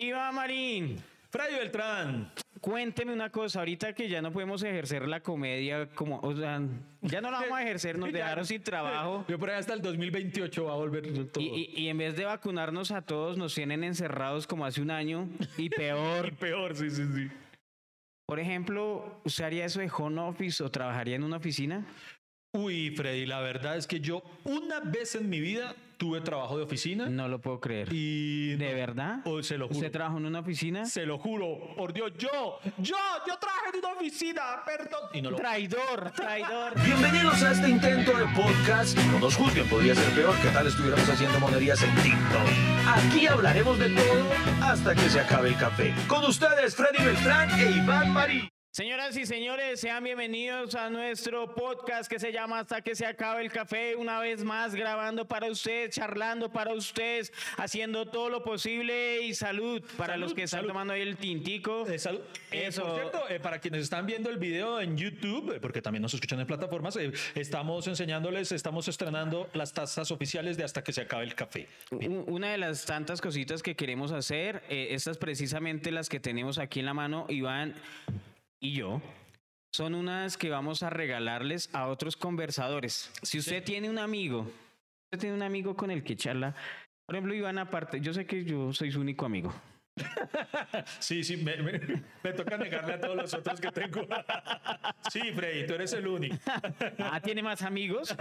Iván Marín, Fray Beltrán. cuénteme una cosa, ahorita que ya no podemos ejercer la comedia como, o sea, ya no la vamos a ejercer, nos dejaron sin trabajo. Yo por ahí hasta el 2028 va a volver todo. Y, y- y en vez de vacunarnos a todos, nos tienen encerrados como hace un año y peor. peor, sí, sí, sí. Por ejemplo, ¿usted haría eso de home office o trabajaría en una oficina? Uy, Freddy, la verdad es que yo una vez en mi vida tuve trabajo de oficina No lo puedo creer. y... ¿De verdad? Oh, se lo juro. ¿Usted trabajó en una oficina? Se lo juro, por Dios, yo, yo, yo trabajé en una oficina, perdón. Y no lo... Traidor, traidor. Bienvenidos a este intento de podcast. No nos juzguen, podría ser peor que tal estuviéramos haciendo monerías en TikTok. Aquí hablaremos de todo hasta que se acabe el café. Con ustedes, Freddy Beltrán e Iván Marí. Señoras y señores, sean bienvenidos a nuestro podcast que se llama Hasta que se acabe el café. Una vez más grabando para ustedes, charlando para ustedes, haciendo todo lo posible y salud para Salud, los que están salud. tomando ahí el tintico. Eh, salud. Eh, Eso. por cierto, eh, para quienes están viendo el video en YouTube, porque también nos escuchan en plataformas, estamos enseñándoles, estamos estrenando las tazas oficiales de hasta que se acabe el café. Una de las tantas cositas que queremos hacer, estas precisamente las que tenemos aquí en la mano, Iván y yo, son unas que vamos a regalarles a otros conversadores. Si usted tiene un amigo, usted tiene un amigo con el que charla, por ejemplo, Iván, aparte, yo sé que yo soy su único amigo. Sí, sí, me, me- me toca negarle a todos los otros que tengo. Sí, Freddy, tú eres el único. Ah, ¿tiene más amigos?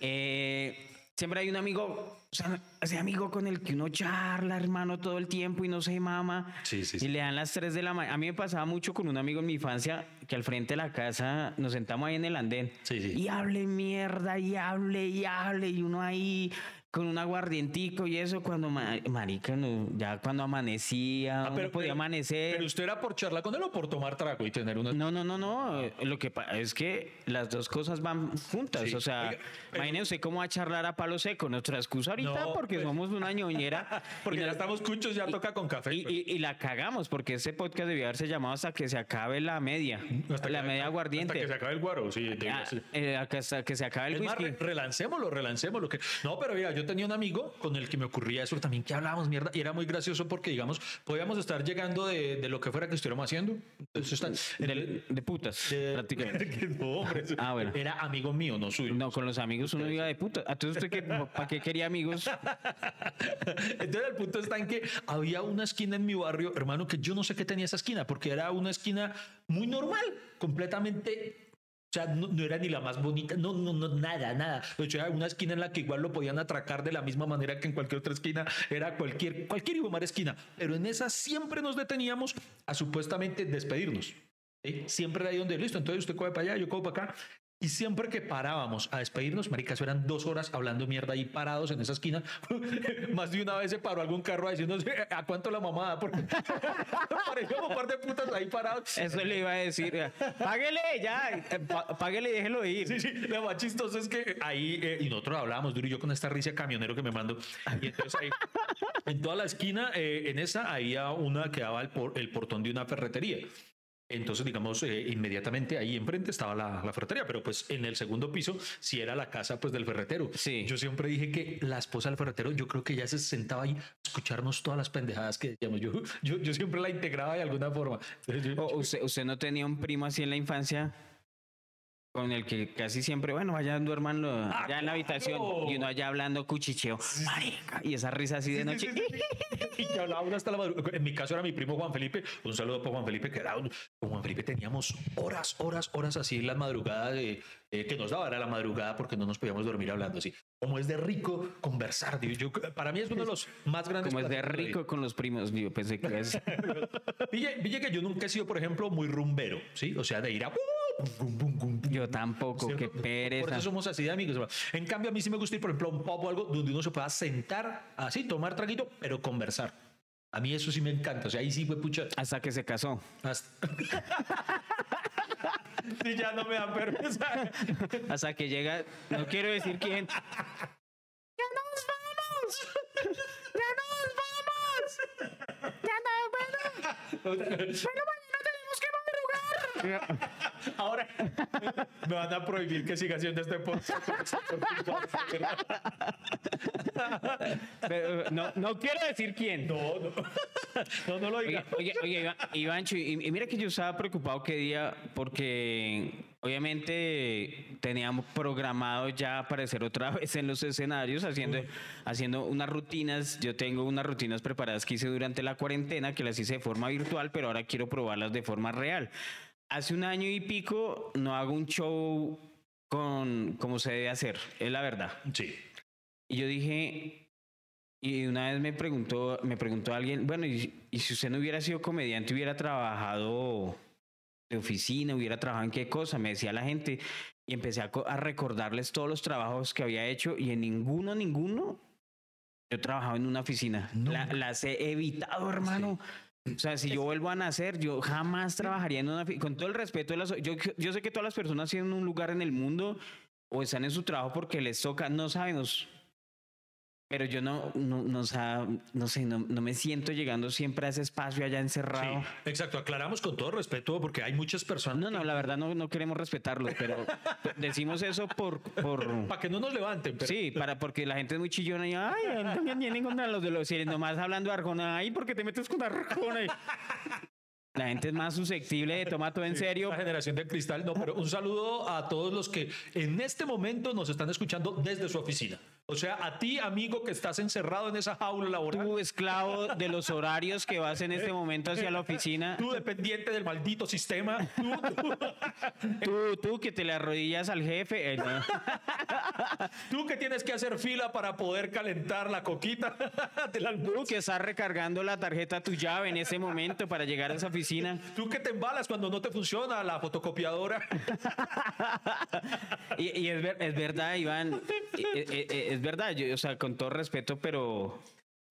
Eh, siempre hay un amigo, o sea, ese amigo con el que uno charla, hermano, todo el tiempo y no se mama. Sí, sí, Y sí. le dan las 3 de la mañana. A mí me pasaba mucho con un amigo en mi infancia que al frente de la casa nos sentamos ahí en el andén. Sí, sí. Y hable mierda, y hable, y hable, y uno ahí con un aguardientico y eso cuando, ma- marica, no, ya cuando amanecía, uno podía amanecer. Ah, ¿Pero usted era por charla con él o por tomar trago y tener una... No, no, no, no. eh, Lo que pasa es que las dos cosas van juntas. Sí. O sea, Oiga, pero- imagínense cómo va a charlar a palo seco. Nuestra excusa ahorita, No, porque pues- somos una ñoñera. Porque ya estamos cuchos, ya toca con café. y, pues. y- y la cagamos, porque ese podcast debía haberse llamado hasta que se acabe la media. Hasta la que- media aguardiente. Hasta que se acabe el guaro, sí. Ah, eh, hasta que se acabe el Es más, whisky. re- relancémoslo, relancémoslo. Que... No, pero mira, yo tenía un amigo con el que me ocurría eso también, que hablábamos mierda, y era muy gracioso porque, digamos, podíamos estar llegando de, de lo que fuera que estuviéramos haciendo. Entonces, está, de, de putas, de- prácticamente. no, hombre, Ah, bueno. Era amigo mío, no suyo. No, con los amigos uno diga de puta. Entonces, ¿usted ¿para qué quería amigos? Entonces el punto está en que había una esquina en mi barrio, hermano, que yo no sé qué tenía esa esquina, porque era una esquina muy normal, completamente... O sea, no, era ni la más bonita, no, no, no, nada, nada. O sea, una esquina en la que igual lo podían atracar de la misma manera que en cualquier otra esquina, era cualquier, cualquier hijo de mar esquina. Pero en esa siempre nos deteníamos a supuestamente despedirnos. Siempre era ahí donde, listo, entonces usted coge para allá, yo cojo para acá. Y siempre que parábamos a despedirnos, marica, eso eran dos horas hablando mierda ahí parados en esa esquina. Más de una vez se paró algún carro a decirnos, ¿a cuánto la mamada? Porque parecíamos un par de putas ahí parados. Eso le iba a decir. Páguele ya, eh, páguele y déjelo ir. Sí, sí, lo más chistoso es que ahí, eh, y nosotros hablábamos duro y yo con esta risa camionero que me mando. Y entonces ahí, en toda la esquina, eh, en esa, había una que daba el, por- el portón de una ferretería. Entonces, digamos, eh, inmediatamente ahí enfrente estaba la, la ferretería, pero pues en el segundo piso sí era la casa pues del ferretero. Sí. Yo siempre dije que la esposa del ferretero, yo creo que ya se sentaba ahí a escucharnos todas las pendejadas que decíamos. Yo, yo, yo siempre la integraba de alguna forma. Entonces, yo- O usted, usted no tenía un primo así en la infancia con el que casi siempre, bueno, vaya duerman Ah, ya en la habitación y uno allá hablando cuchicheo. Marica, y esa risa así de noche. y que hablaba uno hasta la madrugada. En mi caso era mi primo Juan Felipe. Un saludo para Juan Felipe, que era un- con Juan Felipe teníamos horas, horas, horas así en las madrugadas de, eh, que nos daba, era la madrugada porque no nos podíamos dormir hablando así. Como es de rico conversar. digo, Yo, para mí es uno de los más grandes. Como es de rico con los primos, yo pensé que es. Pille que yo nunca he sido, por ejemplo, muy rumbero, ¿sí? O sea, de ir a... bum, bum, bum, bum, Yo tampoco, qué ¿cierto? Por pereza. eso somos así de amigos. En cambio, a mí sí me gusta ir, por ejemplo, a un pub o algo donde uno se pueda sentar así, tomar traguito, pero conversar. A mí eso sí me encanta. O sea, ahí sí fue pucha. Hasta que se casó. Hasta... Sí, ya no me dan permiso. Hasta que llega, no quiero decir quién. Ahora me van a prohibir que siga haciendo este podcast. Pero, no, no quiero decir quién. No, no. No, no lo Oye, diga. oye, oye, Ivancho, y, y mira que yo estaba preocupado qué día, porque obviamente teníamos programado ya aparecer otra vez en los escenarios, haciendo, haciendo unas rutinas. Yo tengo unas rutinas preparadas que hice durante la cuarentena, que las hice de forma virtual, pero ahora quiero probarlas de forma real. Hace un año y pico no hago un show con como se debe hacer, es la verdad. Sí. Y yo dije, y una vez me preguntó, me preguntó alguien, bueno, y, y si usted no hubiera sido comediante, hubiera trabajado de oficina, hubiera trabajado en qué cosa, me decía la gente, y empecé a, co- a recordarles todos los trabajos que había hecho, y en ninguno, ninguno, yo trabajaba en una oficina. La- las he evitado, hermano. O sea, si yo vuelvo a nacer, yo jamás trabajaría en una. Con todo el respeto de las... Yo, yo sé que todas las personas tienen un lugar en el mundo o están en su trabajo porque les toca, no sabemos. Pero yo no, no, no, o sea, no sé, no, no me siento llegando siempre a ese espacio allá encerrado. Sí, exacto. Aclaramos con todo respeto porque hay muchas personas. No, no, la verdad no, no queremos respetarlos, pero decimos eso por... por Para que no nos levanten. Pero... Sí, para, porque la gente es muy chillona y ay, no me vienen contra los de los cielos, nomás hablando de Arjona, ay, ¿por qué te metes con Arjona? La gente es más susceptible de tomar todo en serio. La generación de cristal, no, pero un saludo a todos los que en este momento nos están escuchando desde su oficina. O sea, a ti, amigo, que estás encerrado en esa jaula laboral, Tú, esclavo de los horarios que vas en este momento hacia la oficina, tú dependiente del maldito sistema, tú, tú- tú, tú que te le arrodillas al jefe, eh, no. tú que tienes que hacer fila para poder calentar la coquita del tú que estás recargando la tarjeta, tu llave en ese momento para llegar a esa oficina. tú que te embalas cuando no te funciona la fotocopiadora. Y, y es, ver- es verdad, Iván, eh, eh, eh, es verdad, yo, o sea, con todo respeto, pero,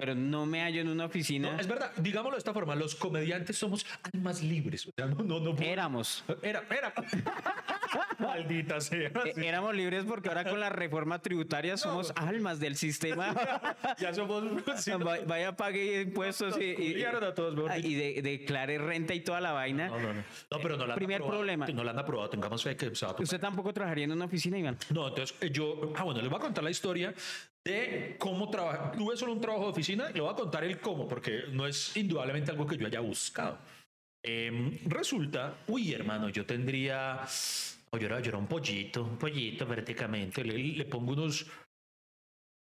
pero no me hallo en una oficina. No, es verdad, digámoslo de esta forma, los comediantes somos almas libres. O sea, no, no, no. Éramos. Era, era. Maldita sea. Eh, Éramos libres porque ahora con la reforma tributaria somos almas del sistema. Ya somos. sí, Vaya, pague impuestos y, y, culiaron a todos, mejor y de- declare renta y toda la vaina. No, no, no. No, pero no la han Primer aprobado. problema. No la han aprobado. Tengamos fe que se va a ¿Usted tampoco trabajaría en una oficina, Iván? No, entonces eh, yo, ah, bueno, les voy a contar la historia de cómo trabajar. Tuve solo un trabajo de oficina y le voy a contar el cómo, porque no es indudablemente algo que yo haya buscado. Em, resulta, uy, hermano, yo tendría, oh, yo, era, yo era un pollito, un pollito prácticamente. Le, le pongo unos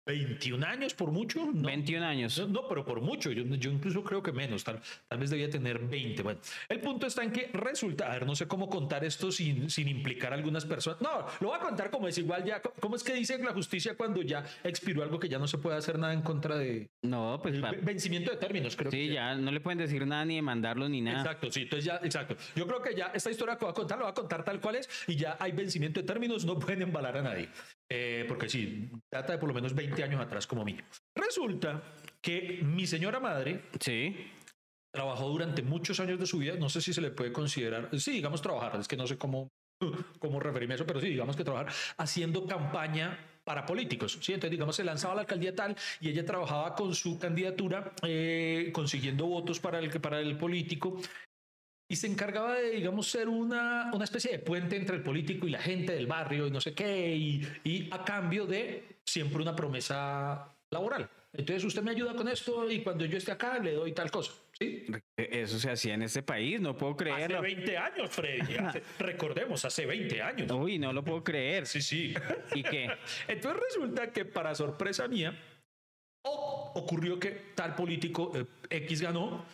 21 años por mucho. ¿no? 21 años. No, no, pero por mucho. Yo, yo incluso creo que menos. Tal, tal vez debía tener 20. Bueno, el punto está en que resulta, a ver, no sé cómo contar esto sin, sin implicar a algunas personas. No, lo voy a contar como es igual ya. ¿Cómo es que dice la justicia cuando ya expiró algo que ya no se puede hacer nada en contra de No, pues vencimiento de términos? Creo sí, que ya no le pueden decir nada ni demandarlo ni nada. Exacto, sí, entonces ya, exacto. Yo creo que ya esta historia que voy a contar, lo voy a contar tal cual es y ya hay vencimiento de términos, no pueden embalar a nadie. Eh, porque sí, data de por lo menos 20 años atrás como mínimo. Resulta que mi señora madre Sí. trabajó durante muchos años de su vida, no sé si se le puede considerar, sí, digamos trabajar, es que no sé cómo, cómo referirme a eso, pero sí, digamos que trabajar haciendo campaña para políticos, ¿sí? Entonces, digamos, se lanzaba a la alcaldía tal y ella trabajaba con su candidatura, eh, consiguiendo votos para el, para el político y se encargaba de, digamos, ser una, una especie de puente entre el político y la gente del barrio y no sé qué, y, y a cambio de siempre una promesa laboral. Entonces, usted me ayuda con esto y cuando yo esté acá le doy tal cosa, ¿sí? Eso se hacía en este país, no puedo Hace creerlo. 20 años, Freddy. Hace- recordemos, hace 20 años. Uy, no lo puedo creer. Sí, sí. ¿Y qué? Entonces resulta que para sorpresa mía, o- ocurrió que tal político eh, X ganó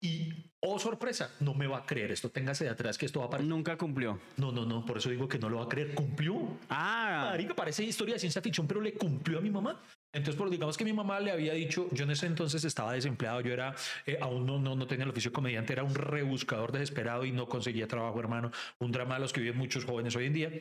y, oh sorpresa, no me va a creer esto, téngase de atrás que esto va a pasar. Nunca cumplió. No, no, no, por eso digo que no lo va a creer. ¿Cumplió? Ah, Marica, parece historia de ciencia ficción, pero le cumplió a mi mamá. Entonces, por digamos que mi mamá le había dicho, yo en ese entonces estaba desempleado, yo era, eh, aún no, no, no tenía el oficio de comediante, era un rebuscador desesperado y no conseguía trabajo, hermano. Un drama de los que viven muchos jóvenes hoy en día.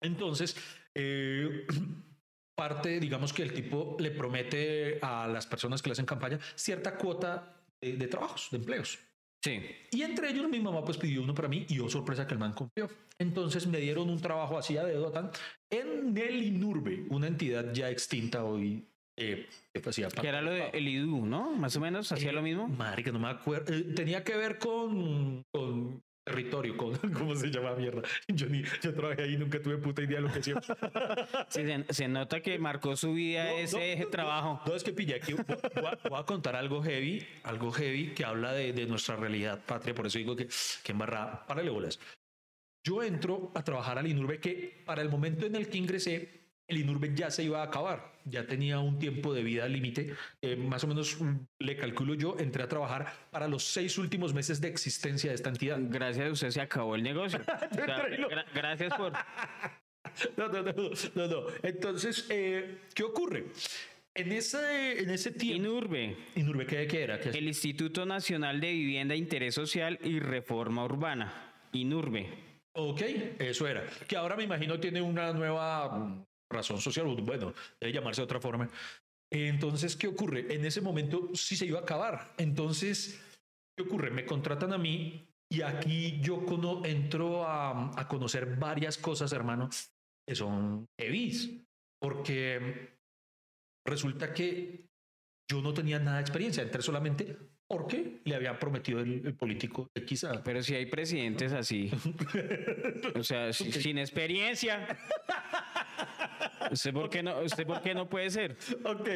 Entonces, eh, parte, digamos que el tipo le promete a las personas que le hacen campaña cierta cuota de, de trabajos, de empleos. Sí. Y entre ellos mi mamá pues pidió uno para mí y oh sorpresa que el man cumplió. Entonces me dieron un trabajo así a dedo tan en el INURBE, una entidad ya extinta hoy. Eh, que hacía Que era lo de el IDU, ¿no? Más o menos, hacía Eh, lo mismo. Marica, no me acuerdo. Eh, tenía que ver con, con territorio, ¿cómo se llama mierda? Yo, ni, yo trabajé ahí, nunca tuve puta idea de lo que hacía. Sí, se, se nota que marcó su vida No, ese no, no, trabajo. No, es que pilla aquí. Voy a, voy a contar algo heavy, algo heavy que habla de, de nuestra realidad patria. Por eso digo que, que embarrada. Párale bolas. Yo entro a trabajar al INURBE que para el momento en el que ingresé, el INURBE ya se iba a acabar. Ya tenía un tiempo de vida límite. Eh, más o menos mm, le calculo yo, entré a trabajar para los seis últimos meses de existencia de esta entidad. Gracias a usted se acabó el negocio. O sea, Tranquilo. gra- gracias por... No, no, no, no, no. Entonces, eh, ¿qué ocurre? En ese, en ese tiempo... INURBE, INURBE, ¿qué, qué era? ¿Qué el Instituto Nacional de Vivienda, Interés Social y Reforma Urbana. INURBE. Ok, eso era. Que ahora me imagino tiene una nueva mm, razón social, bueno, debe llamarse de otra forma. Entonces, ¿qué ocurre? En ese momento sí se iba a acabar. Entonces, ¿qué ocurre? Me contratan a mí y aquí yo cono- entro a, a conocer varias cosas, hermano, que son heavies. Porque resulta que yo no tenía nada de experiencia, entré solamente porque le habían prometido el, el político a, Pero si hay presidentes así. O sea, si- sin experiencia. ¿Usted por qué no, usted por qué no puede ser? Ok,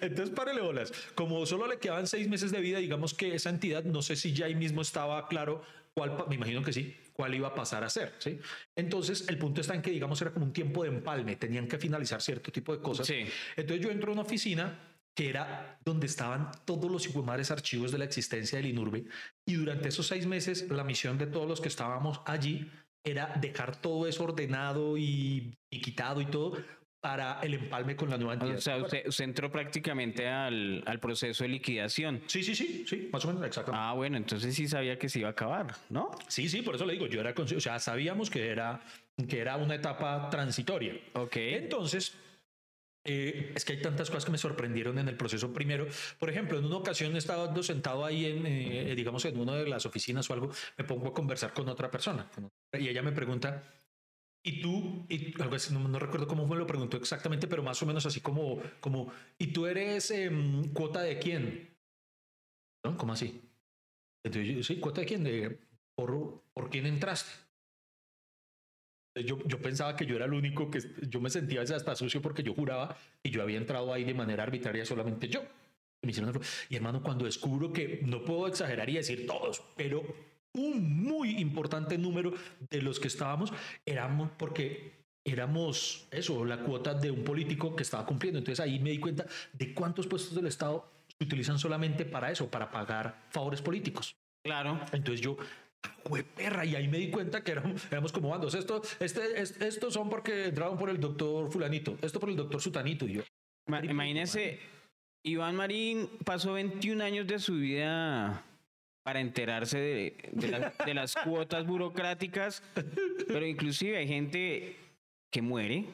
entonces párele bolas. Como solo le quedaban seis meses de vida, digamos que esa entidad, no sé si ya ahí mismo estaba claro cuál, me imagino que sí, cuál iba a pasar a ser, ¿sí? Entonces, el punto está en que, digamos, era como un tiempo de empalme, tenían que finalizar cierto tipo de cosas. Sí. Entonces yo entro a una oficina que era donde estaban todos los iguamares archivos de la existencia del INURBE y durante esos seis meses la misión de todos los que estábamos allí era dejar todo eso ordenado y, y quitado y todo para el empalme con la nueva entidad. O sea, usted, usted entró prácticamente al, al proceso de liquidación. Sí, sí, sí, sí, más o menos, exactamente. Ah, bueno, entonces sí sabía que se iba a acabar, ¿no? Sí, sí, por eso le digo, yo era consci- o sea, sabíamos que era, que era una etapa transitoria. Ok. Entonces, eh, es que hay tantas cosas que me sorprendieron en el proceso. Primero, por ejemplo, en una ocasión estaba sentado ahí en, eh, digamos, en una de las oficinas o algo, me pongo a conversar con otra persona con y ella me pregunta, ¿y tú? Y algo así, no, no recuerdo cómo me lo preguntó exactamente, pero más o menos así como, como ¿y tú eres em, cuota de quién? ¿No? ¿Cómo así? Entonces, yo, sí, cuota de quién? De, ¿por, ¿Por quién entraste? Yo, yo pensaba que yo era el único que yo me sentía hasta sucio porque yo juraba y yo había entrado ahí de manera arbitraria solamente yo. Y hermano, cuando descubro que no puedo exagerar y decir todos, pero un muy importante número de los que estábamos éramos porque éramos eso, la cuota de un político que estaba cumpliendo. Entonces ahí me di cuenta de cuántos puestos del Estado se utilizan solamente para eso, para pagar favores políticos. Claro. Entonces yo, ¡hue perra! Y ahí me di cuenta que éramos, éramos como bandos. Esto, este, es- estos son porque entraron por el doctor Fulanito, esto por el doctor Sutanito. Y yo, Ma- Imagínese, Iván Marín pasó 21 años de su vida para enterarse de, de la- de las cuotas burocráticas, pero inclusive hay gente que muere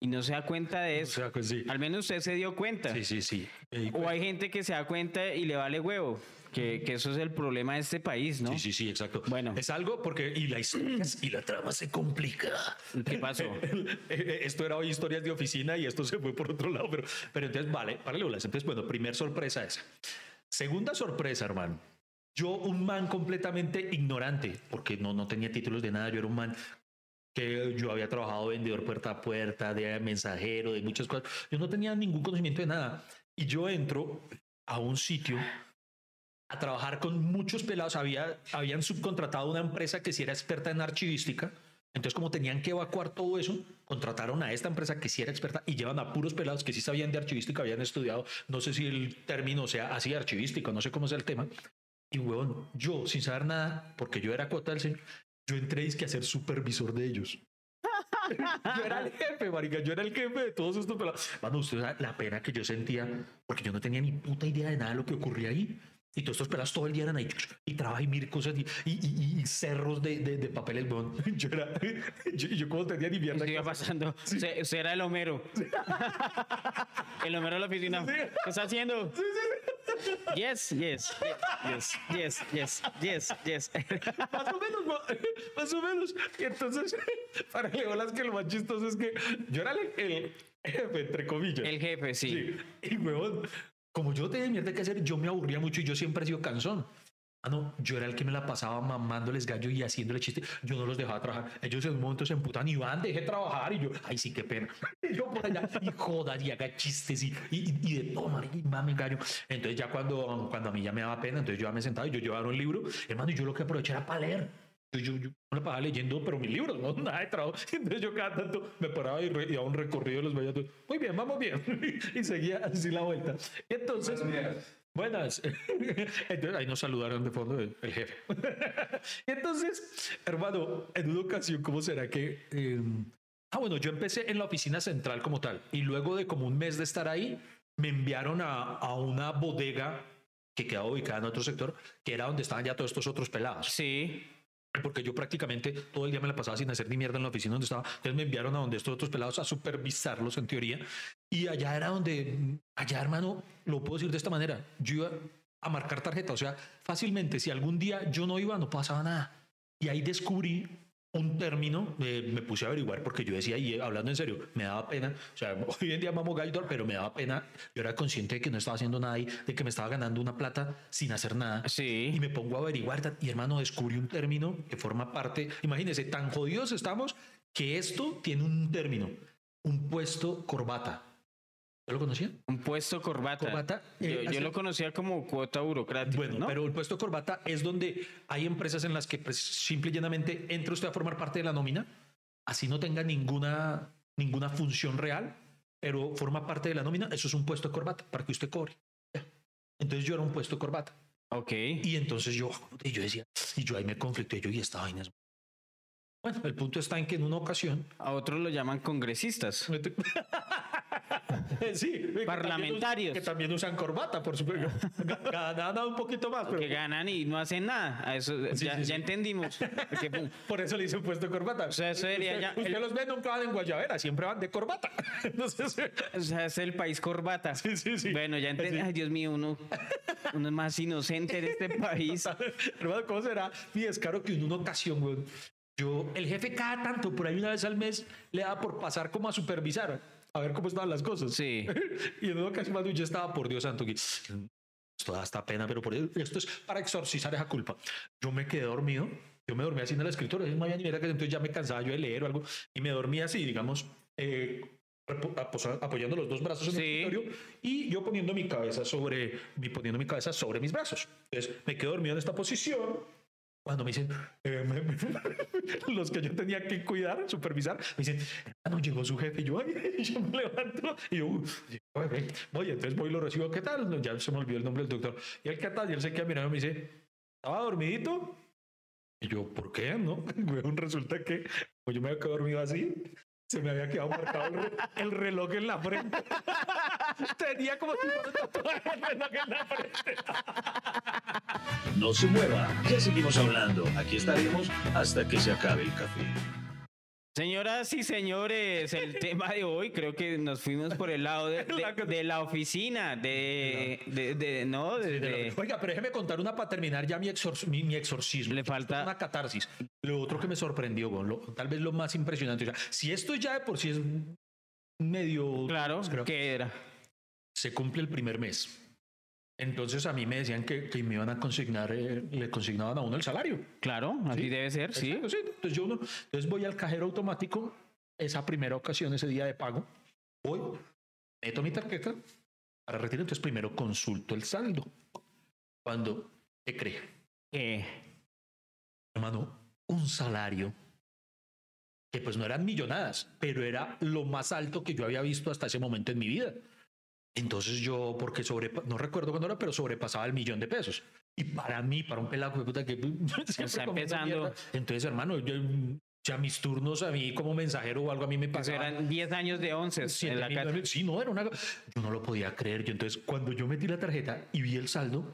y no se da cuenta de eso. pues sí. Al menos usted se dio cuenta. Sí, sí, sí. Di O hay gente que se da cuenta y le vale huevo, que, que eso es el problema de este país, ¿no? Sí, sí, sí, exacto. Bueno. Es algo porque y la historia y la trama se complica. ¿Qué pasó? esto era hoy historias de oficina y esto se fue por otro lado, pero, pero entonces vale, bolas. Entonces, bueno, primer sorpresa esa. Segunda sorpresa, hermano. Yo, un man completamente ignorante, porque no, no tenía títulos de nada, yo era un man que yo había trabajado vendedor puerta a puerta, de mensajero, de muchas cosas. Yo no tenía ningún conocimiento de nada. Y yo entro a un sitio a trabajar con muchos pelados. Había, habían subcontratado una empresa que sí era experta en archivística. Entonces, como tenían que evacuar todo eso, contrataron a esta empresa que sí era experta y llevan a puros pelados que sí sabían de archivística, habían estudiado, no sé si el término sea así archivístico, no sé cómo sea el tema. Y huevón, yo sin saber nada, porque yo era cuota del señor, yo entré dizque a ser supervisor de ellos. yo era el jefe, marica, yo era el jefe de todos estos pelados. Mano, usted la pena que yo sentía, porque yo no tenía ni puta idea de nada de lo que ocurría ahí. Y todos estos pelados todo el día eran ahí y trabaja y mil cosas y, y, y- y cerros de, de, de papeles. weón. Yo era, yo, yo como tenía ni mierda. ¿Qué iba pasando? Usted, usted era el Homero. El Homero de la oficina. ¿Qué está haciendo? Yes, yes, yes, yes, yes, yes, yes. Más o menos, más o menos. Y entonces, para que bolas que lo más chistoso es que yo era el, el jefe, entre comillas. El jefe, sí. Sí. Y huevón, como yo tenía mierda que hacer, yo me aburría mucho y yo siempre he sido cansón. Ah, no, yo era el que me la pasaba mamándoles gallo y haciéndole chiste. Yo no los dejaba trabajar. Ellos en un momento se emputan y van, deje trabajar. Y yo, ay, sí, qué pena. Y yo por allá, y jodas, y haga chistes y, y, y de todo, y mame gallo. Entonces, ya cuando, cuando a mí ya me daba pena, entonces yo ya me sentaba y yo llevaba un libro. Hermano, y yo lo que aproveché era para leer. Yo, yo, yo me la pasaba leyendo, pero mis libros, no nada de trabajo. Entonces, yo cada tanto me paraba y, re, y daba un recorrido de los valles. Muy bien, vamos bien. y seguía así la vuelta. Y entonces. Buenas. Entonces, ahí nos saludaron de fondo el, el jefe. Entonces, hermano, en una ocasión, ¿cómo será que... eh, ah, bueno, yo empecé en la oficina central como tal y luego de como un mes de estar ahí, me enviaron a, a una bodega que quedaba ubicada en otro sector, que era donde estaban ya todos estos otros pelados. Sí. Porque yo prácticamente todo el día me la pasaba sin hacer ni mierda en la oficina donde estaba. Entonces me enviaron a donde estos otros pelados a supervisarlos en teoría. Y allá era donde, allá hermano, lo puedo decir de esta manera, yo iba a marcar tarjeta. O sea, fácilmente, si algún día yo no iba, no pasaba nada. Y ahí descubrí un término, eh, me puse a averiguar porque yo decía, y hablando en serio, me daba pena, o sea, hoy en día mamo gallo, pero me daba pena, yo era consciente de que no estaba haciendo nada ahí, de que me estaba ganando una plata sin hacer nada. Y Sí. me pongo a averiguar, y hermano, descubrí un término que forma parte, imagínense, tan jodidos estamos que esto tiene un término, un puesto corbata. ¿Ya lo conocían? Un puesto corbata. Corbata, yo, eh, yo hace- lo conocía como cuota burocrática. Bueno, ¿no? pero el puesto corbata es donde hay empresas en las que pues, simple y llanamente entra usted a formar parte de la nómina, así no tenga ninguna, ninguna función real, pero forma parte de la nómina, eso es un puesto corbata para que usted cobre. Entonces yo era un puesto corbata. Ok. Y entonces yo, y yo decía, y yo ahí me conflicté, yo y esta vaina es... Bueno, el punto está en que en una ocasión... A otros lo llaman congresistas. sí, Parlamentarios. Que también usan corbata, por supuesto. Ga- Ganan un poquito más, pero Que ganan y no hacen nada. Eso, Sí, ya, sí, ya entendimos. Porque, por eso le dicen puesto corbata. sea, eso sería usted, ya- usted el- los ve nunca van en guayabera, siempre van de corbata. Entonces, o sea, es el país corbata. Sí, sí, sí. Bueno, ya entendí. Ay, Dios mío, uno, uno es más inocente de este país. hermano, ¿cómo será mi descaro que en una ocasión, güey, yo, el jefe cada tanto, por ahí una vez al mes, le daba por pasar como a supervisar, a ver cómo estaban las cosas. Sí. y en una ocasión, yo estaba, por Dios santo, que esto da hasta pena, pero por esto es para exorcizar esa culpa. Yo me quedé dormido, yo me dormía así en el escritorio, no había ni idea que entonces ya me cansaba yo de leer o algo, y me dormía así, digamos, eh, apoyando los dos brazos en el Sí. escritorio y yo poniendo mi cabeza sobre, poniendo mi cabeza sobre mis brazos. Entonces me quedo dormido en esta posición. Cuando me dicen, eh, me- me- los que yo tenía que cuidar, supervisar, me dicen, no llegó su jefe. Y yo, ay, yo me levanto y yo, voy, entonces voy y lo recibo. ¿Qué tal? No, Ya se me olvidó el nombre del doctor. Y él, ¿qué tal? Y él se queda mirando y me dice, ¿estaba dormidito? Y yo, ¿por qué? No, resulta que como yo me quedado dormido así. Se me había quedado marcado el, re- el reloj en la frente. Tenía como si fuera tatuaje el reloj en la frente. No se mueva, ya seguimos hablando. Aquí estaremos hasta que se acabe el café. Señoras y señores, el tema de hoy creo que nos fuimos por el lado de, de- de la oficina, de, de, no, Oiga, pero déjeme contar una para terminar ya mi, exor- mi, mi exorcismo. Le falta- una catarsis. Lo otro que me sorprendió, lo- tal vez lo más impresionante. o sea, si esto ya de por sí es medio. claro, pues creo- que era. se cumple el primer mes. Entonces a mí me decían que, que me iban a consignar, eh, le consignaban a uno el salario. Claro, así debe ser, sí. Exacto, sí. Entonces yo uno, entonces voy al cajero automático, esa primera ocasión, ese día de pago, voy, meto mi tarjeta para retirar, entonces primero consulto el saldo. Cuando, ¿qué cree? Que Hermano, un salario que pues no eran millonadas, pero era lo más alto que yo había visto hasta ese momento en mi vida. Entonces yo, porque sobre, no recuerdo cuándo era, pero sobrepasaba el millón de pesos. Y para mí, para un pelado de puta que Está empezando. entonces hermano, yo ya mis turnos a mí como mensajero o algo a mí me eso pagaban. eran 10 años de once siete en la casa. Sí, no, era una... Yo no lo podía creer. Yo entonces, cuando yo metí la tarjeta y vi el saldo,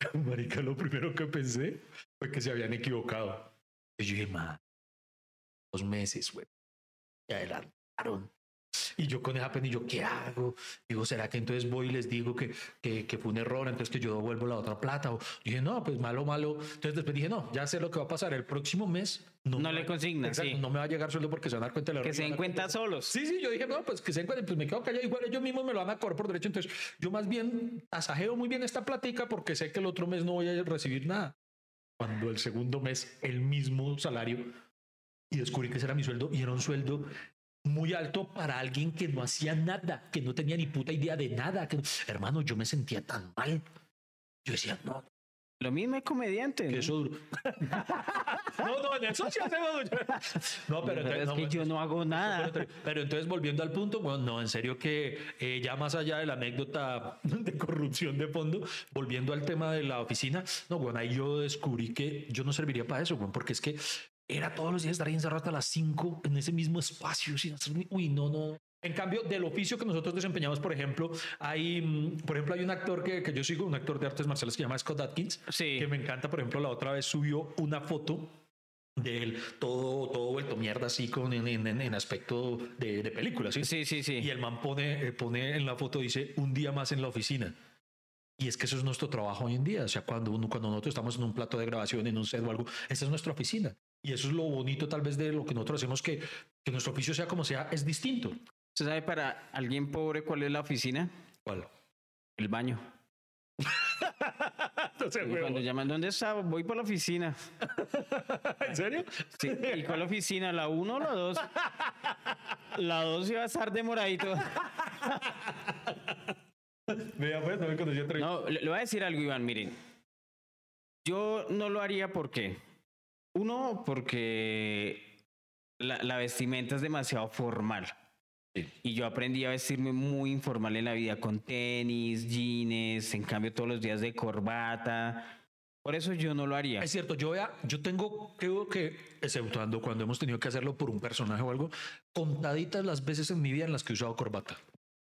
marica, lo primero que pensé fue que se habían equivocado. Y yo dije, man, dos meses, güey. Y adelantaron. Y yo con esa pena, y yo, ¿qué hago? Digo, ¿será que entonces voy y les digo que, que, que fue un error, entonces que yo devuelvo la otra plata? O dije, no, pues malo, malo. Entonces después dije, no, ya sé lo que va a pasar. El próximo mes No me le consignan, Exacto, sí. No me va a llegar sueldo porque se van a dar cuenta del error. Que se den cuenta solos. Sí, sí, yo dije, no, pues que se encuentren, pues me quedo callado. Igual ellos mismos me lo van a cobrar por derecho. Entonces, yo más bien tasajeo muy bien esta plática porque sé que el otro mes no voy a recibir nada. cuando el segundo mes el mismo salario y descubrí que ese era mi sueldo y era un sueldo muy alto para alguien que no hacía nada, que no tenía ni puta idea de nada. Que... Hermano, yo me sentía tan mal. Yo decía, no, Lo mismo es comediante. que ¿no? eso duro. no, no, en eso sí hacemos. No, pero, Pero entonces, es no, que yo no hago nada. pero, pero entonces volviendo al punto, bueno, no, en serio que eh, ya más allá de la anécdota de corrupción de fondo, volviendo al tema de la oficina, no, bueno, ahí yo descubrí que yo no serviría para eso, bueno, porque es que era todos los días estar ahí encerrado hasta las 5 en ese mismo espacio sin hacer uy, no, no. En cambio, del oficio que nosotros desempeñamos, por ejemplo, hay, mm, por ejemplo, hay un actor que, que yo sigo, un actor de artes marciales que se llama Scott Atkins, Sí. que me encanta, por ejemplo, la otra vez subió una foto de él todo, todo vuelto mierda así con en, en- en aspecto de, de película, ¿sí? Sí, sí, sí. Y el man pone, eh, pone en la foto, dice, un día más en la oficina. Y es que eso es nuestro trabajo hoy en día. O sea, cuando, uno, cuando nosotros estamos en un plato de grabación, en un set o algo, esa es nuestra oficina. Y eso es lo bonito tal vez de lo que nosotros hacemos, que, que nuestro oficio sea como sea, es distinto. ¿Usted sabe para alguien pobre cuál es la oficina? ¿Cuál? El baño. Y cuando llaman, ¿dónde está? Voy por la oficina. ¿En serio? Sí. ¿Y cuál oficina? ¿La 1 o la 2? La 2 iba a estar demoradito. Vea, pues, no me vez. No, le, le voy a decir algo, Iván, miren. Yo no lo haría porque, uno, porque la, la vestimenta es demasiado formal. Sí. Y yo aprendí a vestirme muy informal en la vida, con tenis, jeans, en cambio todos los días de corbata. Por eso yo no lo haría. Es cierto, yo, vea, yo tengo, creo que, exceptuando cuando hemos tenido que hacerlo por un personaje o algo, contaditas las veces en mi vida en las que he usado corbata.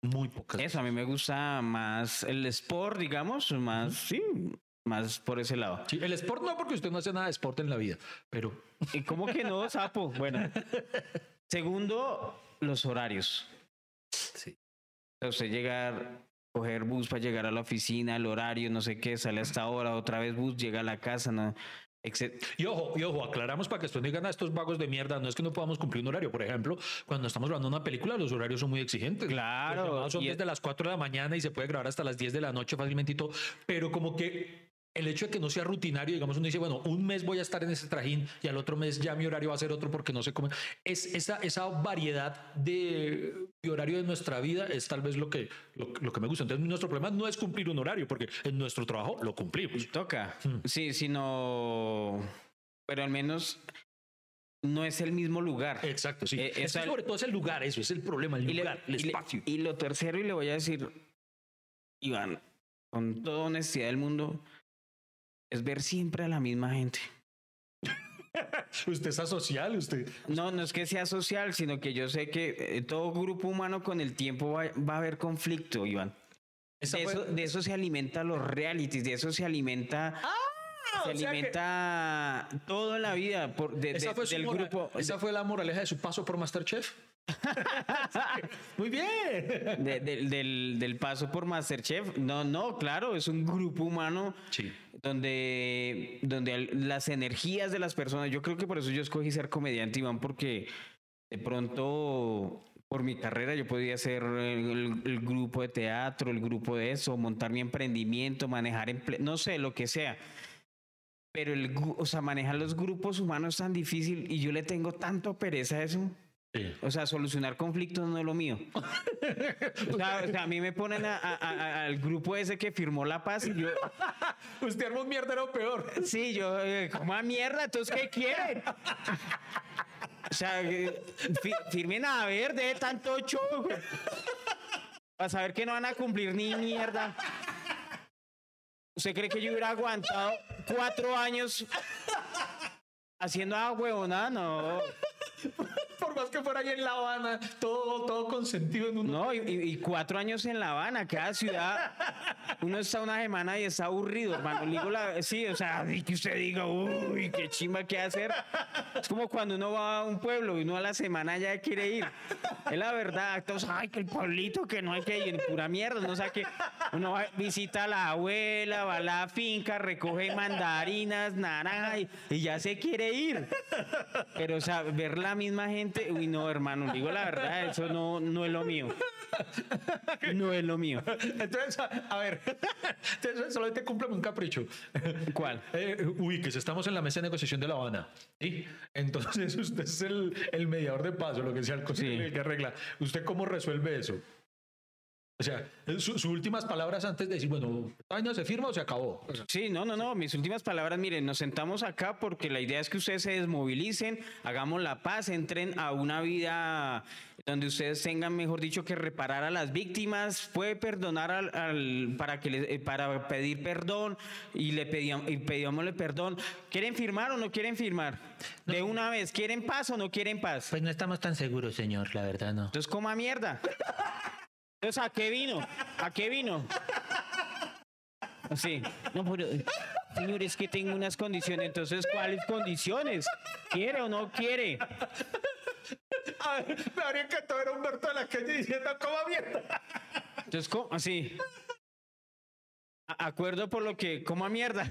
Muy pocas. Eso, a mí me gusta más el sport, digamos, más, sí, más por ese lado. Sí, el sport no, porque usted no hace nada de sport en la vida, pero ¿Y cómo que no, sapo? Bueno. Segundo, los horarios. Sí. Usted llegar, coger bus para llegar a la oficina, el horario, no sé qué, sale hasta ahora, otra vez bus, llega a la casa, no. Etc. Y ojo, y ojo, aclaramos para que después no digan a estos vagos de mierda, no es que no podamos cumplir un horario. Por ejemplo, cuando estamos grabando una película, los horarios son muy exigentes. Claro, son y- desde las 4 de la mañana y se puede grabar hasta las 10 de la noche fácilmente y todo. Pero como que el hecho de que no sea rutinario, digamos, uno dice, bueno, un mes voy a estar en ese trajín y al otro mes ya mi horario va a ser otro porque no sé cómo. Es esa, esa variedad de, de horario de nuestra vida es tal vez lo que, lo, lo que me gusta. Entonces, nuestro problema no es cumplir un horario porque en nuestro trabajo lo cumplimos. Toca. Hmm. Sí, sino. Pero al menos no es el mismo lugar. Exacto, sí. Eh, Es que esa- sobre todo es el lugar, eso es el problema, el le- lugar, el y le- espacio. y lo tercero, y le voy a decir, Iván, con toda honestidad del mundo, es ver siempre a la misma gente. Usted es asocial, usted. No, no es que sea social, sino que yo sé que eh, todo grupo humano con el tiempo va, va a haber conflicto, Iván. De fue- eso, de eso se alimenta los realities, de eso se alimenta, se o sea que- alimenta todo en la vida por, de- esa de- fue del mora- grupo. Esa fue la moraleja de su paso por Masterchef. Muy bien. de- de- del, del paso por Masterchef. No, no, claro, es un grupo humano Sí. donde, donde las energías de las personas, yo creo que por eso yo escogí ser comediante, Iván, porque de pronto por mi carrera yo podía ser el, el grupo de teatro, el grupo de eso, montar mi emprendimiento, manejar, emple- no sé, lo que sea. Pero el, o sea, manejar los grupos humanos es tan difícil y yo le tengo tanto pereza a eso. Sí. O sea, solucionar conflictos no es lo mío. O sea, o sea, a mí me ponen a- a- a- al grupo ese que firmó la paz y yo, Usted armó un mierdero peor. sí, yo, eh, como a mierda, entonces, ¿qué quieren? O sea, eh, fi- firmen a ver de tanto show, güey. Para saber que no van a cumplir ni mierda. ¿Usted cree que yo hubiera aguantado cuatro años haciendo agua huevonada? No. Por más que fuera ahí en La Habana, todo, todo consentido en uno. No, y, cuatro años en La Habana, cada ciudad, uno está una semana y está aburrido, hermano. Digo la- sí, o sea, y que usted diga, uy, qué chimba que hacer. Es como cuando uno va a un pueblo y uno a la semana ya quiere ir. Es la verdad, todos, ay, que el pueblito, que no hay que ir, pura mierda, no sé qué. Uno va, visita a la abuela, va a la finca, recoge mandarinas, naranja y, y ya se quiere ir. Pero, o sea, ver la misma gente uy, no, hermano, digo la verdad, eso no, no es lo mío. No es lo mío. Entonces, a, ver, entonces solamente cúmplame un capricho. ¿Cuál? Eh, uy, que si estamos en la mesa de negociación de La Habana. ¿sí? Entonces usted es el, el mediador de paso, lo que sea el, Sí. el que arregla. ¿Usted cómo resuelve eso? O sea, su- sus últimas palabras antes de decir, bueno, ¿esta vaina se firma o se acabó? Sí, no, no, no. Mis últimas palabras, miren, nos sentamos acá porque la idea es que ustedes se desmovilicen, hagamos la paz, entren a una vida donde ustedes tengan, mejor dicho, que reparar a las víctimas, puede perdonar al, al- para que le- eh, para pedir perdón y le pedíamos, y pedíamosle perdón. ¿Quieren firmar o no quieren firmar? De una vez, ¿quieren paz o no quieren paz? Pues no estamos tan seguros, señor, la verdad no. Entonces coma mierda. Entonces, ¿a qué vino? ¿A qué vino? Sí. No, pero, señor, es que tengo unas condiciones. Entonces, ¿cuáles condiciones? ¿Quiere o no quiere? A ver, me habría encantado ver a Humberto de la calle diciendo, ¿cómo mierda? Entonces, ¿cómo? Así. A- Acuerdo por lo que coma mierda.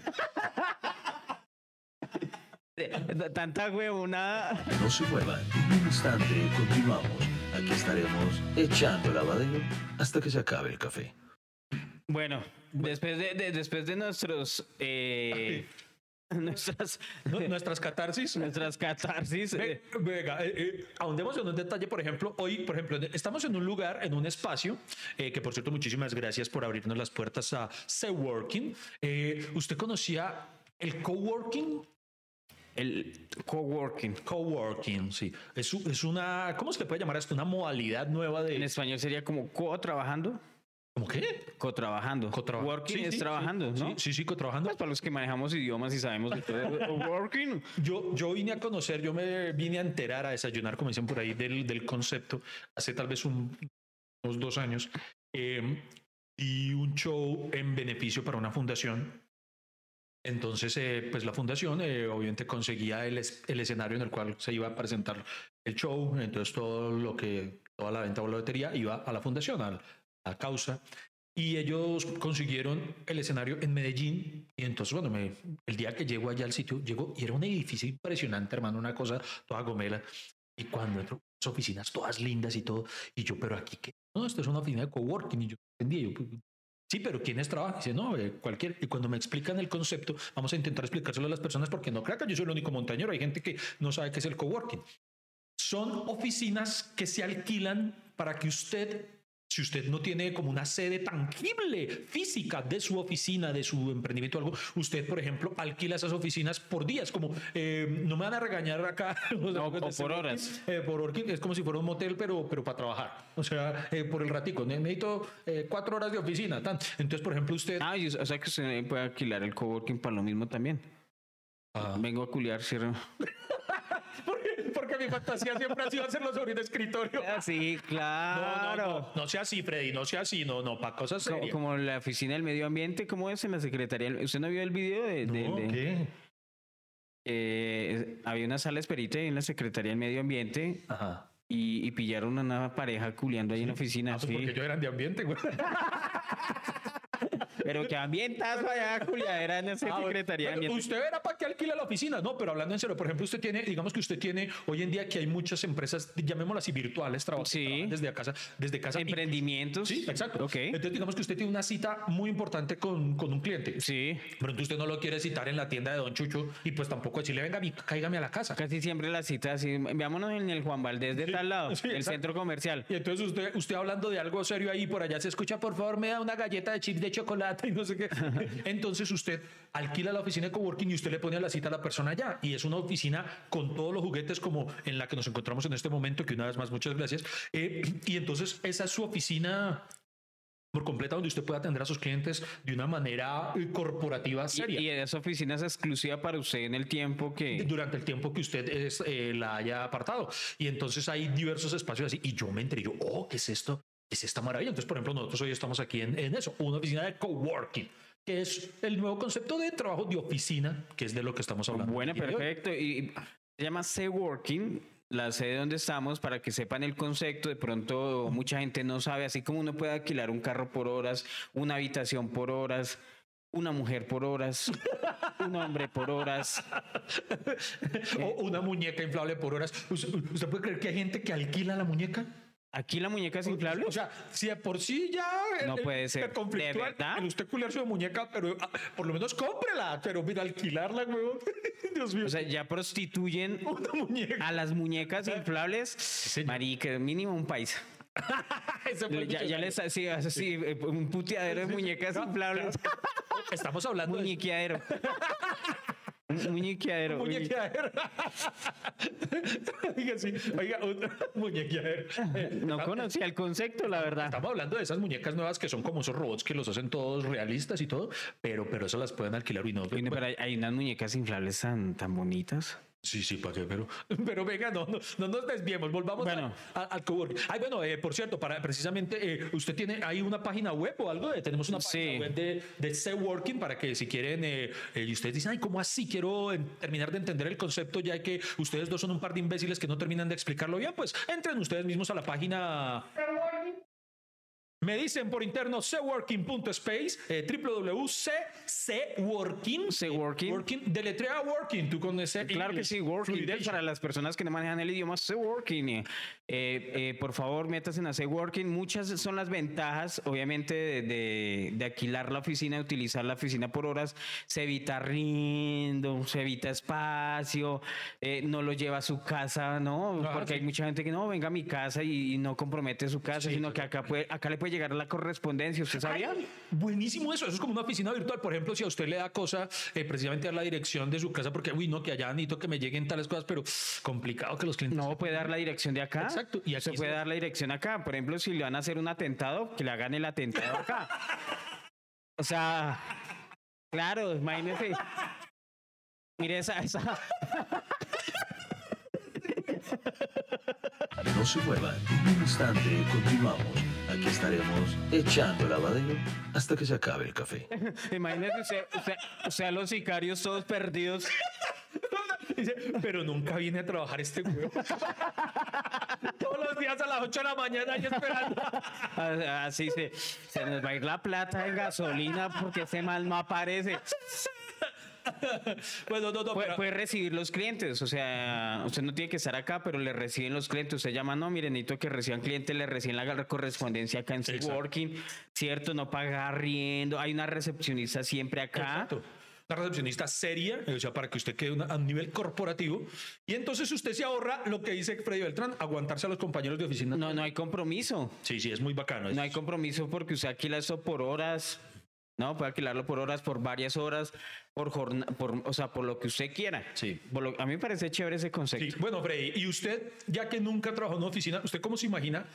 Tanta huevonada. No se muevan, en un instante continuamos. Aquí estaremos echando lavadero hasta que se acabe el café. Bueno, después de, de- después de nuestros eh, nuestras Nu- Nuestras catarsis. nuestras catarsis. eh, Ve- Venga, eh, eh, ahondemos en un detalle, por ejemplo, hoy, por ejemplo, estamos en un lugar, en un espacio, eh, que por cierto, muchísimas gracias por abrirnos las puertas a Seaworking. Eh, ¿Usted conocía el coworking? El coworking. Coworking, sí. Es, es una, ¿cómo se le puede llamar esto? Una modalidad nueva En de... español sería como co-trabajando. ¿Cómo qué? Co-trabajando. Cotraba- Working Sí, es sí, trabajando, sí, ¿no? Sí, sí, sí, cotrabajando. Pues para los que manejamos idiomas y sabemos de todo. Working. Yo, yo vine a conocer, yo me vine a enterar, a desayunar, como dicen por ahí, del, del concepto hace tal vez un- unos dos años. eh, y un show en beneficio para una fundación. Entonces, eh, pues la fundación eh, obviamente conseguía el, es- el escenario en el cual se iba a presentar el show. Entonces, todo lo que, toda la venta o la lotería iba a la fundación, a la causa. Y ellos consiguieron el escenario en Medellín. Y entonces, bueno, me- el día que llego allá al sitio, llego y era un edificio impresionante, hermano, una cosa toda gomela. Y cuando entro, las oficinas todas lindas y todo. Y yo, pero aquí, ¿qué? No, esto es una oficina de coworking. Y yo entendía, yo, pues, sí, pero ¿quiénes trabajan? Dice, no, eh, cualquier. Y cuando me explican el concepto, vamos a intentar explicárselo a las personas porque no crean que yo soy el único montañero. Hay gente que no sabe qué es el coworking. Son oficinas que se alquilan para que usted, si usted no tiene como una sede tangible, física de su oficina, de su emprendimiento o algo, usted, por ejemplo, alquila esas oficinas por días, como eh, no me van a regañar acá. o sea, O- o de ser por horas. eh, por working, es como si fuera un motel, pero, pero para trabajar. O sea, eh, por el ratico. Ne- Necesito eh, cuatro horas de oficina. tan. Entonces, por ejemplo, usted... Ah, o sea que usted puede alquilar el coworking para lo mismo también. Ah. Vengo a culiar, cierro. porque, porque mi fantasía siempre ha sido hacerlo sobre un escritorio. Ah, Sí, No, claro. no, no, no sea así, Freddy, no sea así, no, no, para cosas Como, serias. como la oficina del medio ambiente, ¿cómo es en la secretaría? ¿Usted no vio el video de, de- No, de- ¿qué? eh, había una sala esperita ahí en la secretaría del medio ambiente Ajá. y, y pillaron a una pareja culiando ahí en la oficina? Ah, pues sí. porque yo eran de ambiente, güey. Pero que ambientazo allá, culiadera en esa Ah, secretaría Bueno, usted verá para qué alquila la oficina. No, pero hablando en serio, por ejemplo, usted tiene, digamos que usted tiene hoy en día que hay muchas empresas, llamémoslas así, virtuales, traba- Sí. trabajan desde casa, desde casa. Emprendimientos. Sí, exacto. Ok. Entonces, digamos que usted tiene una cita muy importante con, con un cliente. Sí. Pero entonces usted no lo quiere citar en la tienda de Don Chucho y pues tampoco decirle, venga, cáigame a la casa. Casi siempre la cita así. Veámonos en el Juan Valdés de tal lado, sí, el exacto. centro comercial. Y entonces usted, usted hablando de algo serio ahí, por allá se escucha, por favor, me da una galleta de chips de chocolate y no sé qué. Entonces usted alquila la oficina de coworking y usted le pone a la cita a la persona allá. Y es una oficina con todos los juguetes como en la que nos encontramos en este momento, que una vez más, muchas gracias. Eh, y entonces esa es su oficina por completa donde usted puede atender a sus clientes de una manera eh, corporativa seria. Y, y esa oficina es exclusiva para usted en el tiempo que... durante el tiempo que usted es, eh, la haya apartado. Y entonces hay diversos espacios así. Y yo me enteré, yo, oh, ¿qué es esto? ¿Qué es esta maravilla? Entonces, por ejemplo, nosotros hoy estamos aquí en, en eso, una oficina de coworking, que es el nuevo concepto de trabajo de oficina, que es de lo que estamos hablando. Bueno, perfecto. Y se llama C-Working, la sede donde estamos, para que sepan el concepto. De pronto mucha gente no sabe, así como uno puede alquilar un carro por horas, una habitación por horas. una mujer por horas, un hombre por horas. o una muñeca inflable por horas. ¿Usted, usted puede creer que hay gente que alquila la muñeca? Aquí la muñeca es inflable. O sea, si de por sí ya No puede ser. ¿De verdad? usted culiar su muñeca, pero ah, por lo menos cómprela. Pero mira, alquilarla, huevón. Dios mío. O sea, ya prostituyen una muñeca. a las muñecas inflables. señor. Marica, mínimo un país. Ya, ya les sí, así, eh, un puteadero de muñecas inflables. Estamos hablando de Muñequeadero. Un muñequeadero. oiga, sí, oiga, un muñequeadero. Eh, No conocía el concepto, la verdad. Estamos hablando de esas muñecas nuevas que son como esos robots que los hacen todos realistas y todo, pero, pero eso las pueden alquilar y no, pero hay, hay unas muñecas inflables tan, tan bonitas. Sí, sí, para qué, pero, pero venga, no, no, no nos desviemos, volvamos Bueno. a- a- al coworking. Ay, bueno, eh, por cierto, para precisamente, eh, usted tiene ahí una página web o algo, de, tenemos una página Sí. web de, de C Working para que si quieren, eh, eh, y ustedes dicen, ay, ¿cómo así? Quiero en- terminar de entender el concepto, ya que ustedes dos son un par de imbéciles que no terminan de explicarlo bien, pues entren ustedes mismos a la página me dicen por interno cworking.space, eh, www.cworking. Cworking. Working, deletrea working, tú con ese. Claro que sí, working. Fluidation. Para las personas que no manejan el idioma, sé working. Eh, eh, por favor, métase en hacer working. Muchas son las ventajas, obviamente, de, de- de alquilar la oficina, de utilizar la oficina por horas. Se evita riendo, se evita espacio, eh, no lo lleva a su casa, ¿no? Porque sí. hay mucha gente que no venga a mi casa y, y no compromete su casa, Sí, sino que acá, puede, acá le puede llegar la correspondencia. ¿Usted sabía? Ay, buenísimo eso. Eso es como una oficina virtual. Por ejemplo, si a usted le da cosa eh, precisamente dar la dirección de su casa, porque, uy, no, que allá necesito que me lleguen tales cosas, pero complicado que los clientes. No, puede dar la dirección de acá. Exacto, y aquí se puede se- dar la dirección acá. Por ejemplo, si le van a hacer un atentado, que le hagan el atentado acá. O sea, claro, imagínese. Mire esa, esa. No se muevan, en un instante continuamos. Aquí estaremos echando lavadero hasta que se acabe el café. Imagínese, usted- usted- o sea, los sicarios todos perdidos. Dice, pero nunca viene a trabajar este huevo. Días a las 8 de la mañana y esperando. Así se, se nos va a ir la plata en gasolina porque ese mal no aparece. Bueno, no, no, Puede, pero- puede recibir los clientes, o sea, usted no tiene que estar acá, pero le reciben los clientes. Usted llama, no, miren, necesito que reciban clientes, le reciben la correspondencia acá en su Exacto. working, ¿cierto? No paga riendo, hay una recepcionista siempre acá. Exacto. Una recepcionista seria, o sea, para que usted quede una- a un nivel corporativo. Y entonces usted se ahorra lo que dice Freddy Beltrán, aguantarse a los compañeros de oficina. No, no hay compromiso. Sí, sí, es muy bacano. No hay compromiso porque usted alquila eso por horas. No, puede alquilarlo por horas, por varias horas, por jornada, por, o sea, por lo que usted quiera. Sí. Por lo- a mí me parece chévere ese concepto. Sí, Bueno, Freddy, y usted, ya que nunca trabajó en una oficina, ¿usted cómo se imagina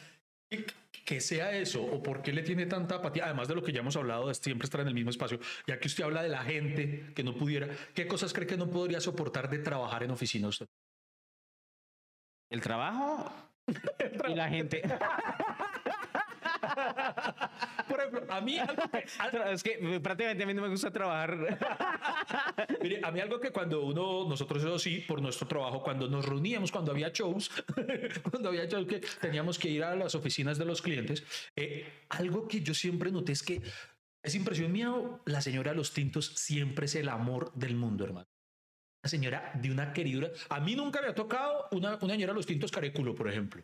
que, sea eso? ¿O por qué le tiene tanta apatía? Además de lo que ya hemos hablado de siempre estar en el mismo espacio, ya que usted habla de la gente que no pudiera, ¿qué cosas cree que no podría soportar de trabajar en oficina usted? El trabajo y la gente. Por ejemplo, a mí algo que, al- Es que prácticamente a mí no me gusta trabajar. Mire, a mí algo que cuando uno, nosotros eso sí, por nuestro trabajo, cuando nos reuníamos, cuando había shows, cuando había shows que teníamos que ir a las oficinas de los clientes, eh, algo que yo siempre noté es que es impresión mía, la señora de los tintos siempre es el amor del mundo, hermano. Una señora de una queridura. A mí nunca me ha tocado una, una señora de los tintos careculo, por ejemplo.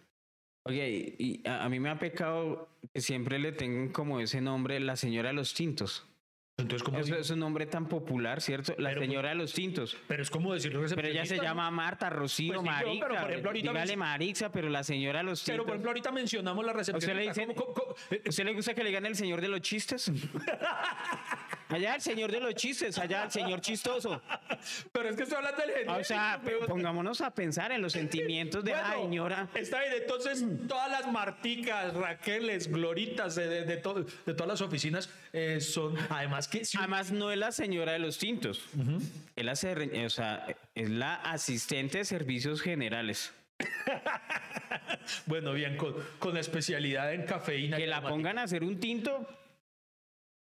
Oye, y a, a mí me ha pecado que siempre le tengan como ese nombre, la señora de los tintos. Entonces, como Eso es un nombre tan popular, ¿cierto? La Pero, señora de los tintos. pero es como decirlo Pero ella se llama Marta, Rocío, Pues sí, pero- pero, por ejemplo, ahorita Dígale Marixa, pero la señora de los Pero tintos. por ejemplo, ahorita mencionamos la ¿A usted recepción. le dicen- ¿Usted le gusta que le digan el señor de los chistes? Allá el señor de los chistes, allá el señor chistoso. Pero es que estoy hablando del genérico. O sea, pongámonos a pensar en los sentimientos de la señora. Está bien, entonces todas las Marticas, Raqueles, Gloritas de, de, de to- de todas las oficinas eh, son, además que si- Además, no es la señora de los tintos. es, la, o sea, es la asistente de servicios generales. bueno, bien, con, con especialidad en cafeína. Que la pongan a hacer un tinto.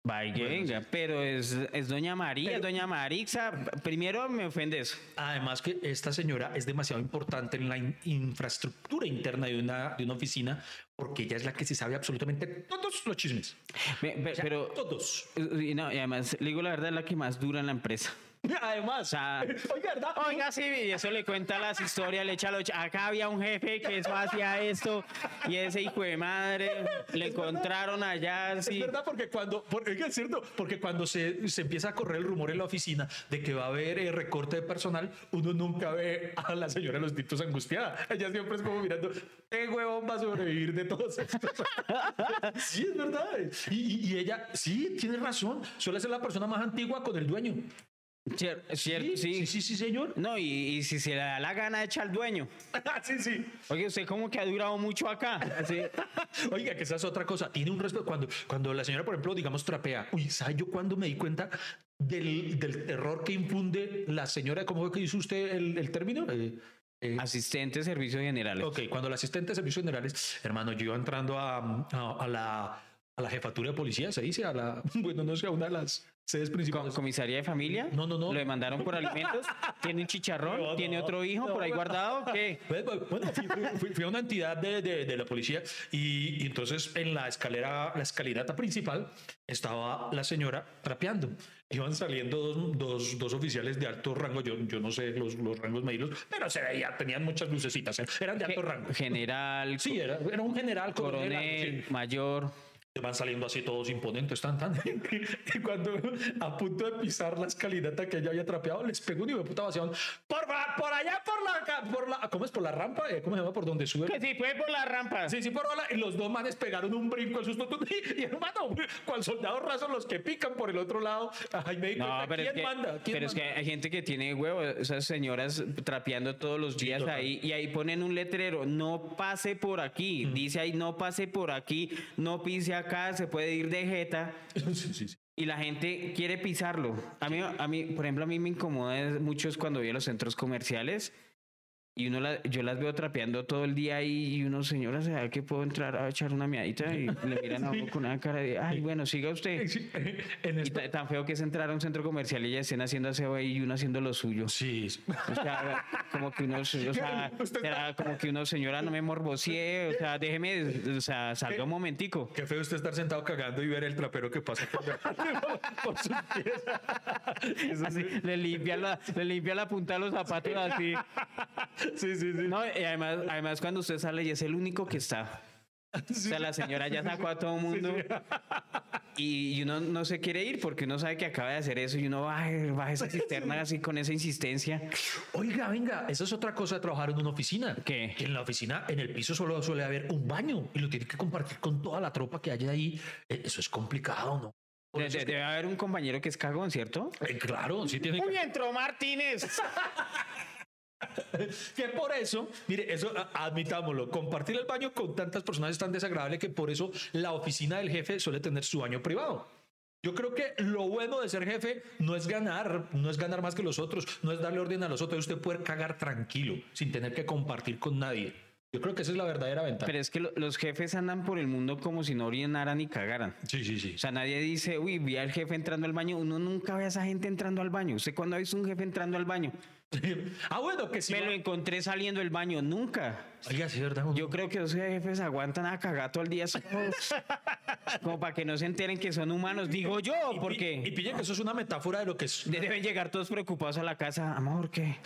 Vaya, venga, pero es, es doña María, doña Marixa. Primero me ofende eso. Además que esta señora es demasiado importante en la in- infraestructura interna de una, de una oficina porque ella es la que se sabe absolutamente todos los chismes. O sea, pero, todos. y, no, y además, le digo la verdad, es la que más dura en la empresa. Además, sea, oiga, ¿verdad? Oiga, sí, y eso le cuenta las historias, le echa lo Acá había un jefe que eso hacía esto y ese hijo de madre le encontraron allá. Es Sí. verdad, porque cuando, por- oiga, es cierto, porque cuando se, se empieza a correr el rumor en la oficina de que va a haber eh, recorte de personal, uno nunca ve a la señora de los títulos angustiada. Ella siempre es como mirando, ¿qué huevón va a sobrevivir de todos estos? sí, es verdad. Y, y- y ella, sí, tiene razón, suele ser la persona más antigua con el dueño. Cier- cier- Sí, sí. sí, sí, sí, señor. No, y, y si se le da la gana, echa al dueño. sí, sí. Oye, usted como que ha durado mucho acá. Así. Oiga, que esa es otra cosa. Tiene un respeto. Cuando, cuando la señora, por ejemplo, digamos, trapea. Uy, ¿sabe yo cuando me di cuenta del, del terror que infunde la señora? ¿Cómo fue que hizo usted el, el término? Eh, eh, Asistente de servicios generales. ok, cuando la asistente de servicios generales, hermano, yo iba entrando a, a, a la, a la jefatura de policía, se dice, a la, bueno, no sé, a una de las sedes principales. comisaría de familia. No, no, no. Lo demandaron por alimentos. Tiene un chicharrón. No, tiene no, otro hijo no, por ahí guardado. ¿Qué? Bueno, fui, fui- fui- a una entidad de, de- de la policía y, y entonces en la escalera, la escalinata principal estaba la señora trapeando. Iban saliendo dos, dos, dos oficiales de alto rango, yo, yo no sé los, los rangos medidos, pero se veía, tenían muchas lucecitas, eh, eran de alto rango. General, Sí, era, era un general, coronel, coronel, mayor. Van saliendo así todos imponentes, tan, tan. Y cuando a punto de pisar la escalinata que ella había trapeado, les pegó un hijo de puta vaciado. Por, por allá, por la, por la, ¿cómo es? Por la rampa, Eh, ¿cómo se llama? Por donde sube. Que sí, fue por la rampa. Sí, sí, por la, y los dos manes pegaron un brinco al susto. Y, y, hermano, cual soldados rasos los que pican por el otro lado. Ay, me No, cuenta, pero, es ¿quién que, manda? ¿Quién pero es que hay gente que tiene huevo, esas señoras trapeando todos los días total. ahí y ahí ponen un letrero, no pase por aquí, dice ahí no pase por aquí, no pise acá, se puede ir de jeta Sí, sí, sí. y la gente quiere pisarlo. A mí, a mí, por ejemplo, a mí me incomoda mucho cuando voy a los centros comerciales y uno la- yo las veo trapeando todo el día ahí y uno, señora, ¿será que puedo entrar a echar una miadita? Y le miran a uno con una cara de, ay, bueno, siga usted. Sí, En Y tan feo que es entrar a un centro comercial y ya estén haciendo aseo ahí y uno haciendo lo suyo. Sí, O sea, como que uno, o sea, será como que uno, señora, no me morbosee, o sea, déjeme, o sea, salga un momentico. Qué feo usted estar sentado cagando y ver el trapero que pasa por, por sus pies. Eso Así, sí. le limpia la, le limpia la punta de los zapatos así. Sí, sí, sí. No, y además, además cuando usted sale y es el único que está. O sea, la señora ya sacó a todo mundo. Y, y uno no se quiere ir porque uno sabe que acaba de hacer eso y uno baja, baja esa cisterna así con esa insistencia. Oiga, venga, esa es otra cosa de trabajar en una oficina. ¿Qué? Que en la oficina, en el piso solo suele haber un baño y lo tiene que compartir con toda la tropa que haya ahí. Eh, Eso es complicado, ¿no? De- de- es que- debe haber un compañero que es cagón, ¿cierto? Eh, claro, sí tiene que... Uy, entró Martínez. Que por eso, mire, eso admitámoslo, compartir el baño con tantas personas es tan desagradable que por eso la oficina del jefe suele tener su baño privado. Yo creo que lo bueno de ser jefe no es ganar, no es ganar más que los otros, no es darle orden a los otros, es usted poder cagar tranquilo, sin tener que compartir con nadie. Yo creo que esa es la verdadera ventaja. Pero es que lo- los jefes andan por el mundo como si no orinaran ni cagaran. sí, sí, sí. O sea, nadie dice, uy, vi al jefe entrando al baño. Uno nunca ve a esa gente entrando al baño. ¿Usted cuándo ha visto un jefe entrando al baño? ah, bueno, que sí. Me lo encontré saliendo del baño. Nunca. Oiga, sí, ¿verdad? Yo creo que esos jefes aguantan a cagar todo el día como para que no se enteren que son humanos. Digo yo, Y porque pille que eso es una metáfora de lo que es. deben llegar todos preocupados a la casa. Amor, que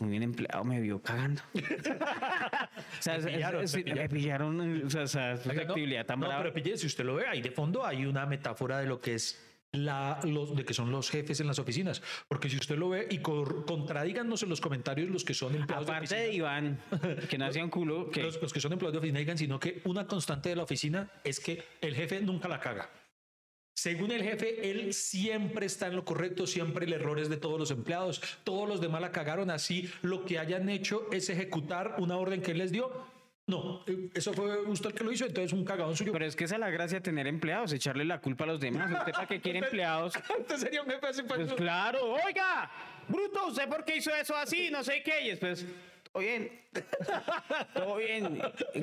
muy bien empleado me vio cagando. o sea, Me pillaron, es- me me pillaron. pillaron. O sea, no, actividad tan no, brava. pero pille, si usted lo ve ahí de fondo, hay una metáfora de lo que es la, los, de que son los jefes en las oficinas. Porque si usted lo ve y cor- contradíganos en los comentarios los que son empleados Aparte de de oficina. Iván, que no hacía un culo, que Los, los que son empleados de oficina digan, sino que una constante de la oficina es que el jefe nunca la caga. Según el jefe, él siempre está en lo correcto, siempre el error es de todos los empleados. Todos los demás la cagaron así. Lo que hayan hecho es ejecutar una orden que él les dio. No, eh, eso fue usted el que lo hizo, entonces un cagadón suyo. Pero es que esa es la gracia tener empleados, echarle la culpa a los demás. ¿Usted para qué quiere empleados? Usted sería un jefe así, pues, Pues claro, oiga, bruto, ¿usted por qué hizo eso así? No sé qué. Y después, todo bien. Todo bien.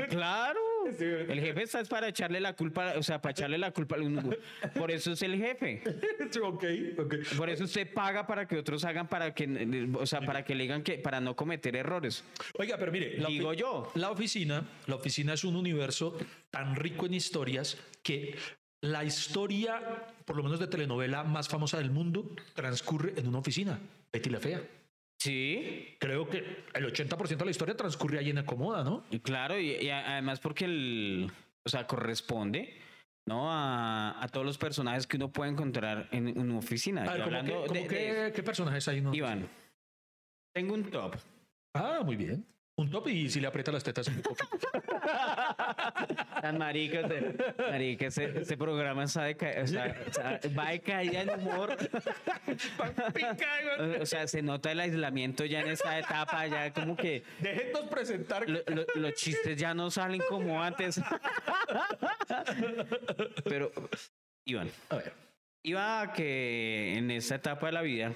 Claro. El jefe está es para echarle la culpa, o sea, para echarle la culpa. al- Por eso es el jefe. Sí, ok, ok. Por eso usted paga para que otros hagan, para que, o sea, para que le digan que, para no cometer errores. Oiga, pero mire, la Digo yo. La oficina, la oficina es un universo tan rico en historias que la historia, por lo menos de telenovela más famosa del mundo, transcurre en una oficina. Betty la Fea. Sí, Creo que el 80% de la historia transcurre ahí en Acomoda, ¿no? y claro, y, además porque el, o sea, corresponde, ¿no? A, a todos los personajes que uno puede encontrar en, en una oficina. A ver, Y ¿cómo hablando que- de- de- ¿qué personajes hay? No? Iván, tengo un top. Ah, muy bien. Un top y si le aprieta las tetas un poco. Tan marica, ese, marica, ese, ese programa de ca- o sea, o sea, va de caída en humor. O sea, se nota el aislamiento ya en esta etapa, ya como que Déjennos presentar. lo- lo- los chistes ya no salen como antes. Pero, Iván, A ver. iba a que en esta etapa de la vida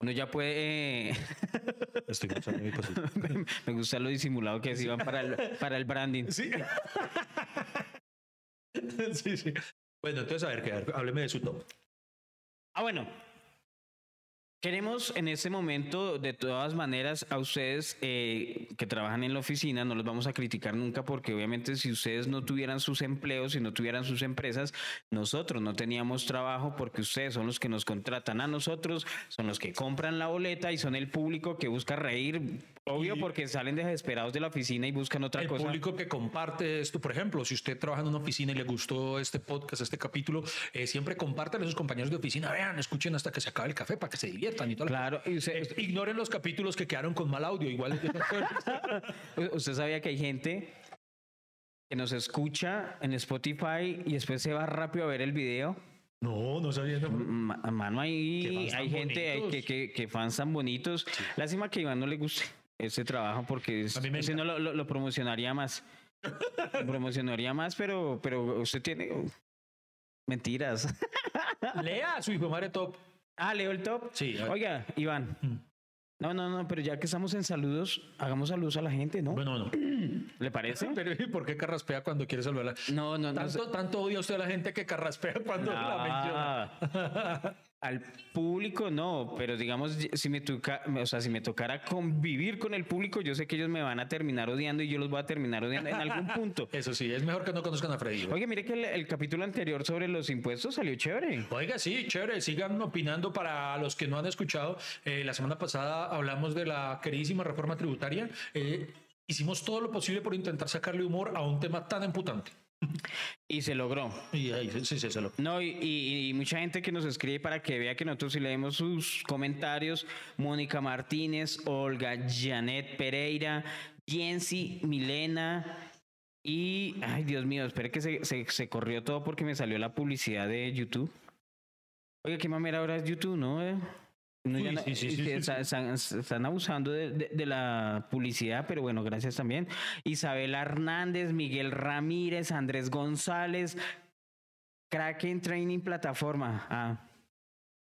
uno ya puede... eh, Estoy mi cosita. me gusta lo disimulado que es Iván para el, para el branding. Sí. sí, sí. Bueno, entonces, a ver, que, a ver, hábleme de su top. Ah, bueno. Queremos en este momento, de todas maneras, a ustedes eh, que trabajan en la oficina, no los vamos a criticar nunca porque obviamente si ustedes no tuvieran sus empleos, si no tuvieran sus empresas, nosotros no teníamos trabajo porque ustedes son los que nos contratan a nosotros, son los que compran la boleta y son el público que busca reír, obvio Y- porque salen desesperados de la oficina y buscan otra el cosa. público que comparte esto, por ejemplo, si usted trabaja en una oficina y le gustó este podcast, este capítulo, eh, siempre compártale a sus compañeros de oficina, vean, escuchen hasta que se acabe el café para que se diviertan y todo. Claro, y usted, Ignoren los capítulos que quedaron con mal audio, igual. usted sabía que hay gente que nos escucha en Spotify y después se va rápido a ver el video. no, no sabía. no. Ma- Mano, hay gente hay bonitos. que, que, que fans tan bonitos. Lástima que a Iván no le guste ese trabajo porque es- no lo, lo- lo promocionaría más. Lo promocionaría más, pero, pero usted tiene oh, mentiras. Lea su hijo madre top. Ah, leo el top. Sí. Oiga, Iván. Mm. No, no, no, pero ya que estamos en saludos, hagamos saludos a la gente, ¿no? Bueno, no. ¿Le parece? Pero ¿y ¿por qué carraspea cuando quiere saludar? No, no, no. Tanto, tanto odia usted a la gente que carraspea cuando la menciona. Al público no, pero digamos, si me, toca, o sea, si me tocara convivir con el público, yo sé que ellos me van a terminar odiando y yo los voy a terminar odiando en algún punto. Eso sí, es mejor que no conozcan a Freddy. Oye, mire que el, el capítulo anterior sobre los impuestos salió chévere. Oiga, sí, chévere. Sigan opinando para los que no han escuchado. eh, la semana pasada hablamos de la queridísima reforma tributaria. Eh, hicimos todo lo posible por intentar sacarle humor a un tema tan emputante. Y se logró. Y ahí sí, se lo. No, y, y- y mucha gente que nos escribe para que vea que nosotros leemos sus comentarios. Mónica Martínez, Olga, Janet Pereira, Jensi, Milena y... Ay, Dios mío, espere que se, se, se corrió todo porque me salió la publicidad de YouTube. Oiga, qué mamera ahora es YouTube, ¿no? Uy, sí, sí, sí, Están, están abusando de, de- de la publicidad, pero bueno, gracias también. Isabela Hernández, Miguel Ramírez, Andrés González, Kraken Training Plataforma. Ah,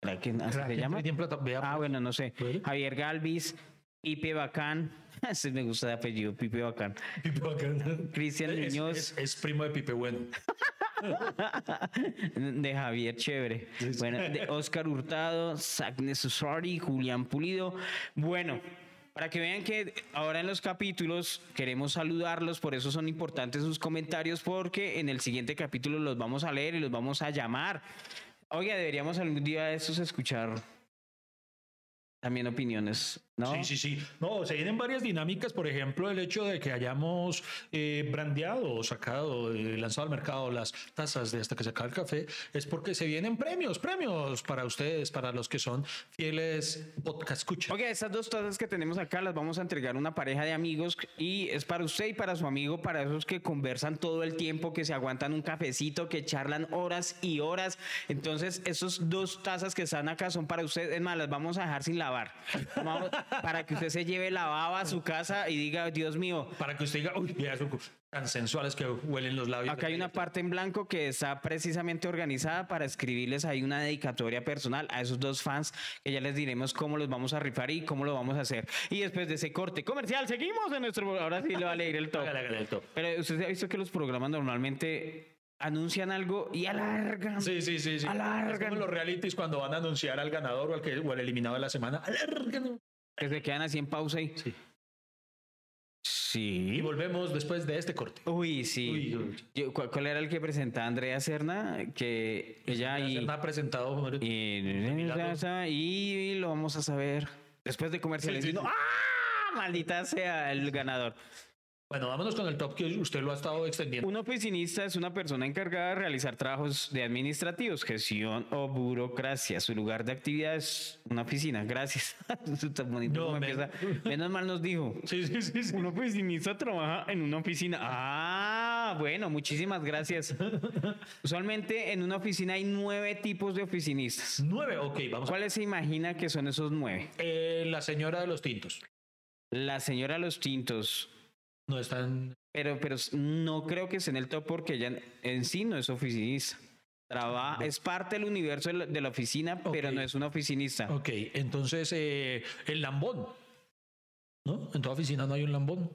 Kraken, ¿así se llama? Vea, Ah, pues. bueno, no sé. Javier Galvis, Pipe Bacán. Ese me gusta de apellido, Pipe Bacán. Pipe Bacán. Cristian Es- Muñoz. Es, es primo de Pipe Bueno. de Javier Chévere. Bueno, de Oscar Hurtado, Sagnes Susari, Julián Pulido. Bueno, para que vean que ahora en los capítulos queremos saludarlos, por eso son importantes sus comentarios, porque en el siguiente capítulo los vamos a leer y los vamos a llamar. Oiga, deberíamos algún día de estos escuchar también opiniones, ¿no? Sí, sí, sí. No, se vienen varias dinámicas. Por ejemplo, el hecho de que hayamos eh, brandeado o sacado, eh, lanzado al mercado las tazas de hasta que se acabe el café, es porque se vienen premios, premios para ustedes, para los que son fieles podcast escucha. Oiga, estas dos tazas que tenemos acá las vamos a entregar a una pareja de amigos y es para usted y para su amigo, para esos que conversan todo el tiempo, que se aguantan un cafecito, que charlan horas y horas. Entonces, esas dos tazas que están acá son para usted. Es más, las vamos a dejar sin lavar lavar. Vamos- para que usted se lleve la baba a su casa y diga, Dios mío, Para que usted diga, uy, mira, son tan sensuales que huelen los labios. Acá hay una parte en blanco que está precisamente organizada para escribirles ahí una dedicatoria personal a esos dos fans que ya les diremos cómo los vamos a rifar y cómo lo vamos a hacer. Y después de ese corte comercial, seguimos en nuestro... Ahora sí le va a leer top. El top. Pero usted ha visto que los programas normalmente anuncian algo y alargan. Sí, sí, sí. sí. Alargan. Es como los realities cuando van a anunciar al ganador o al, que, o al eliminado de la semana. Alargan. Que se quedan así en pausa y... Sí. Y Sí. volvemos después de este corte. Uy, sí. Uy, uy. Yo- ¿cuál, cuál era el que presentaba Andrea Serna? Que ella y... Nada presentado. Y, y lo vamos a saber después de comerciales. Sí, sí, Y uno, sí. ¡Ah! Maldita sea el ganador. Bueno, vámonos con el top que usted lo ha estado extendiendo. Un oficinista es una persona encargada de realizar trabajos de administrativos, gestión o burocracia. Su lugar de actividad es una oficina. Gracias. No, empieza. Menos mal nos dijo. Sí, sí, sí. sí. Un oficinista trabaja en una oficina. Ah, bueno, muchísimas gracias. Usualmente en una oficina hay nueve tipos de oficinistas. Nueve, ok, vamos. a- ¿Cuáles se imagina que son esos nueve? Eh, la señora de los tintos. La señora Los Tintos. No están. Pero, pero no creo que esté en el top porque ella en- sí no es oficinista. Trabaja, es parte del universo de la, oficina, pero no es una oficinista. Ok, entonces eh, el lambón. ¿No? En toda oficina no hay un lambón.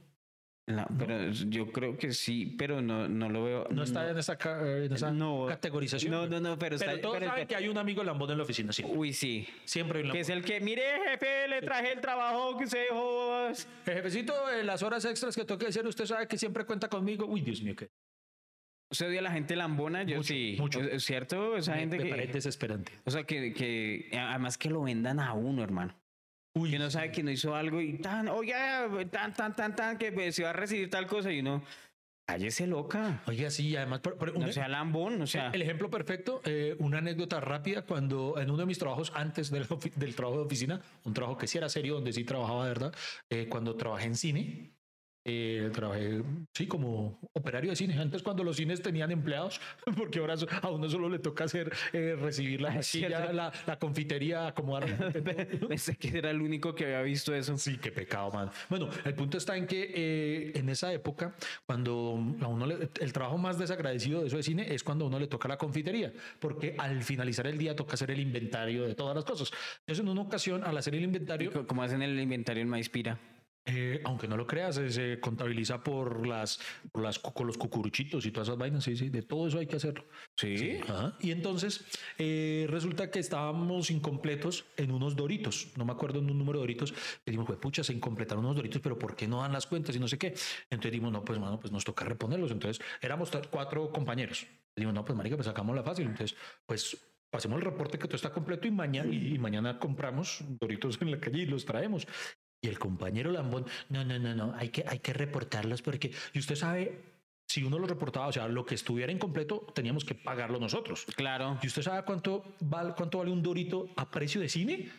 La- pero yo creo que sí, pero no, no lo veo. No está en esa, ca- en esa No. categorización. No, no, no, pero, Pero está. todos pero saben que hay un amigo lambón en la oficina, sí. Uy, sí. Siempre hay un Que es el que, mire, jefe, le traje el trabajo que se dejó. El jefecito, eh, las horas extras que toque hacer, usted sabe que siempre cuenta conmigo. Uy, Dios mío, qué. ¿Usted odia a la gente lambona? Yo Mucho, sí. mucho. ¿Es cierto? Esa Me, gente me que. parece desesperante. O sea, que, que además que lo vendan a uno, hermano. Uy, Que uno sabe que no hizo algo y tan, oye, tan, tan, tan, tan, que pues, se va a recibir tal cosa y uno, cállese loca. Oiga, sí, además, pero- pero un- No sea lambón, o sea. el ejemplo perfecto, eh, una anécdota rápida, cuando en uno de mis trabajos antes del, del trabajo de oficina, un trabajo que sí era serio, donde sí trabajaba de verdad, eh, cuando trabajé en cine, eh, trabajé, sí, como operario de cine. Antes cuando los cines tenían empleados, porque ahora a uno solo le toca hacer, eh, recibir la cierto. silla, la, la confitería, acomodar. Pensé que era el único que había visto eso. Sí, qué pecado, man. Bueno, el punto está en que eh, en esa época, cuando a uno le- el trabajo más desagradecido de eso de cine es cuando a uno le toca la confitería, porque al finalizar el día toca hacer el inventario de todas las cosas. Entonces, en una ocasión, al hacer el inventario, Como hacen el inventario en Maispira. Eh, aunque no lo creas, eh, se contabiliza por las, por las con los cucuruchitos y todas esas vainas. Sí, sí, de todo eso hay que hacerlo. Sí. Ajá. Y entonces eh, resulta que estábamos incompletos en unos doritos. No me acuerdo en un número de doritos. Y dijimos, pues pucha, se incompletaron unos doritos, pero ¿por qué no dan las cuentas y no sé qué? Entonces dijimos, no, pues mano, pues nos toca reponerlos. Entonces éramos cuatro compañeros. Dijimos, no, pues marica, pues sacamos la fácil. Entonces, pues pasemos el reporte que todo está completo y mañana, y mañana compramos doritos en la calle y los traemos. Y el compañero Lambón, no, no, no, no, hay que, hay que reportarlos porque, y usted sabe, si uno lo reportaba, o sea, lo que estuviera incompleto, teníamos que pagarlo nosotros. Claro. ¿Y usted sabe cuánto cuánto vale un dorito a precio de cine?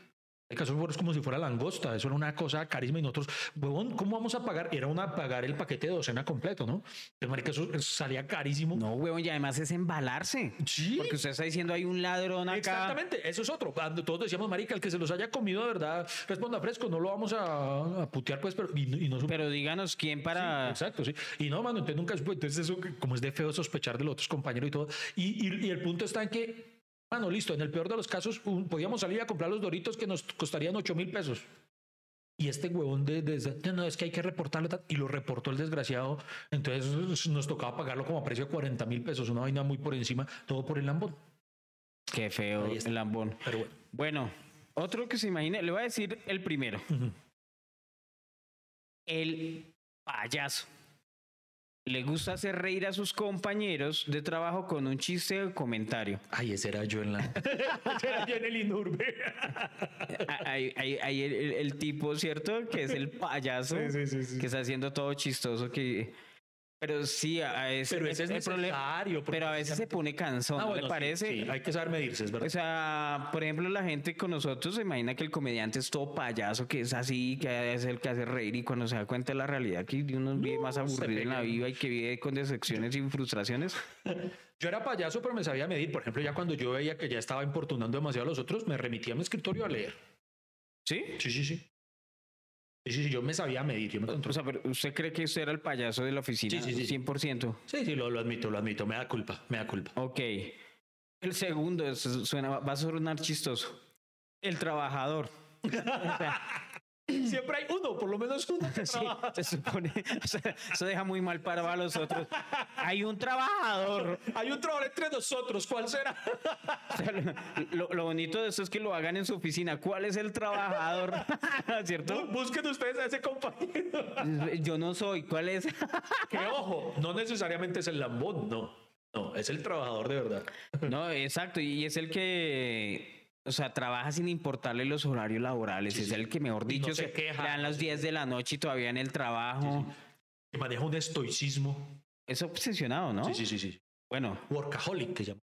El caso es como si fuera langosta, eso era una cosa carísima y nosotros, huevón, ¿cómo vamos a pagar? Era una pagar el paquete de docena completo, ¿no? El marica, eso salía carísimo. No, huevón, y además es embalarse. Sí. Porque usted está diciendo hay un ladrón acá. Exactamente, eso es otro. Todos decíamos, marica, el que se los haya comido de verdad, responda fresco, no lo vamos a, a putear, pues, pero y, no Pero díganos quién para. Exacto, sí. Y no, mano, entonces nunca. Entonces eso, como es de feo sospechar de los otros compañeros y todo. Y, y- y el punto está en que, mano, listo, en el peor de los casos, un- podíamos salir a comprar los doritos que nos costarían 8 mil pesos. Y este huevón de, de- no, no, es que hay que reportarlo. tal", Y lo reportó el desgraciado. Entonces nos tocaba pagarlo como a precio de 40 mil pesos, una vaina muy por encima, todo por el lambón. Qué feo el lambón. Pero bueno. Bueno, otro que se imagine, le voy a decir el primero. El payaso. Le gusta hacer reír a sus compañeros de trabajo con un chiste o comentario. Ay, ese era yo en la. ese era yo en el Inurbe. Hay, hay- hay el, tipo, ¿cierto? Que es el payaso. Sí, sí, sí, sí. Que está haciendo todo chistoso. Que... Pero sí, a ese, Pero ese es el problema- necesario. Pero a veces se pone cansón, Ah, ¿no bueno, le sí, parece? sí, hay que saber medirse, es verdad. O sea, por ejemplo, la gente con nosotros se imagina que el comediante es todo payaso, que es así, que es el que hace reír y cuando se da cuenta de la realidad que uno vive más aburrido en la vida y que vive con decepciones y frustraciones. Yo era payaso, pero me sabía medir. Por ejemplo, ya cuando yo veía que ya estaba importunando demasiado a los otros, me remitía a mi escritorio a leer. ¿Sí? Sí, sí, sí. Sí, sí, yo me sabía medir, yo me O controlaba. sea, pero ¿usted cree que usted era el payaso de la oficina? Sí, sí, sí. 100%. Sí, sí, lo, lo admito, lo admito, me da culpa, me da culpa. Ok. El segundo suena, va a sonar chistoso. El trabajador. O sea, Siempre hay uno, por lo menos uno. que sí, trabaja. se supone. o sea, eso deja muy mal parado a los otros. Hay un trabajador. Hay un trabajador entre nosotros, ¿cuál será? O sea, lo, lo bonito de esto es que lo hagan en su oficina. ¿Cuál es el trabajador? ¿Cierto? Busquen ustedes a ese compañero. Yo no soy. ¿Cuál es? Que ojo, no necesariamente es el lambón, no. No, es el trabajador de verdad. No, exacto. Y es el que, o sea, trabaja sin importarle los horarios laborales. Sí, es sí. el que, mejor Y no dicho, se se queja. le dan las 10 de la noche y todavía en el trabajo. Que maneja un estoicismo. Es obsesionado, ¿no? Sí, sí, sí, sí. Bueno, Workaholic que llama.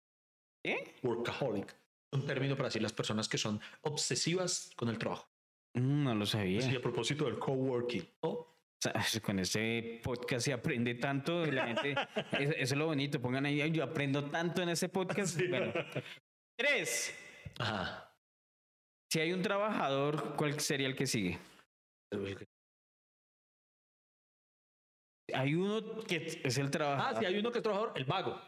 ¿eh? Workaholic. Un término para decir las personas que son obsesivas con el trabajo. Mm, No lo sabía. Sí, a propósito del coworking. O sea, con este podcast se aprende tanto. y La gente, eso, es lo bonito. Pongan ahí, "Ay, yo aprendo tanto en ese podcast. Bueno, tres. Ajá. Si hay un trabajador, ¿cuál sería el que sigue? Hay uno que es el Ah, trabajador. sí, hay uno que es trabajador, el vago.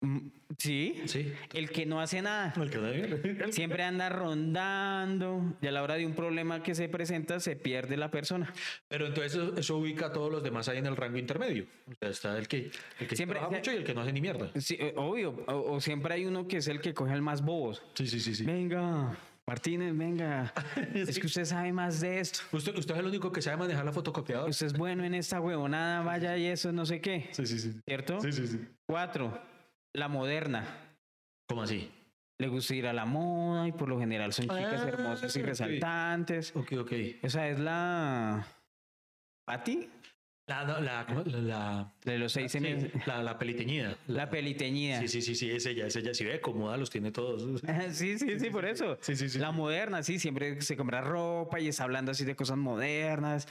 Mm, Sí. Sí. El que no hace nada. El que Siempre anda rondando y a la hora de un problema que se presenta se pierde la persona. Pero entonces eso, eso ubica a todos los demás ahí en el rango intermedio. O sea, está el que, el que Siempre- trabaja mucho y el que no hace ni mierda. Sí, eh, obvio. O, o siempre hay uno que es el que coge al más bobos. Sí, sí, sí, sí. Venga, Martínez, venga. Es que usted sabe más de esto. Usted, usted es el único que sabe manejar la fotocopiadora. Usted es bueno en esta huevonada, vaya y eso, no sé qué. Sí, sí, sí. ¿Cierto? Sí, sí, sí. Cuatro, la moderna. ¿Cómo así? Le gusta ir a la moda y por lo general son chicas Ah, hermosas y ok. resaltantes. Ok, ok. Esa es la... ¿Pati? La, la, la, De los seis meses. la, la peliteñida. La peliteñida. Sí, sí, sí, sí, es ella, es ella. Si ve cómoda, los tiene todos. Sí, sí, sí, por eso. Sí, sí, sí. La moderna, sí, siempre se compra ropa y está hablando así de cosas modernas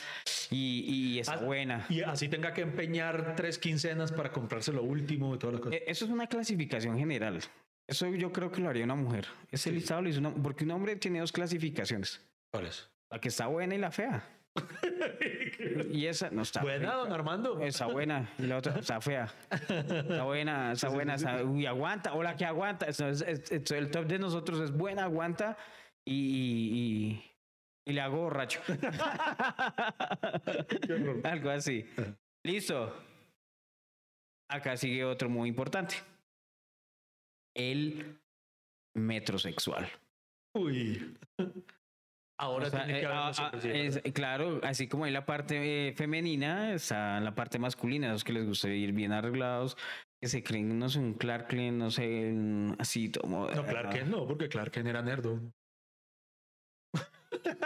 y, y está Ah, buena. Y así tenga que empeñar tres quincenas para comprarse lo último y todas las cosas. Eh, Eso es una clasificación general. Eso yo creo que lo haría una mujer. Ese listado lo hizo una, porque un hombre tiene dos clasificaciones. ¿Cuál es? La que está buena y la fea. Y esa no está Buena, don Armando. Está buena y la otra está fea. Está buena, está buena, está- uy, aguanta. O la que aguanta. Eso es- es- es- el top de nosotros es buena, aguanta y, y, y- y le hago borracho. Algo así. Listo. Acá sigue otro muy importante. El metrosexual. Uy. Ahora O sea, tiene que eh, haber ah, una ah, sorpresa. es- claro, así como hay la parte eh, femenina, está la parte masculina, los que les gusta ir bien arreglados, que se creen, no sé, un Clark Kent, no sé, un- así como... No, Clark Kent no, porque Clark Kent era nerdo.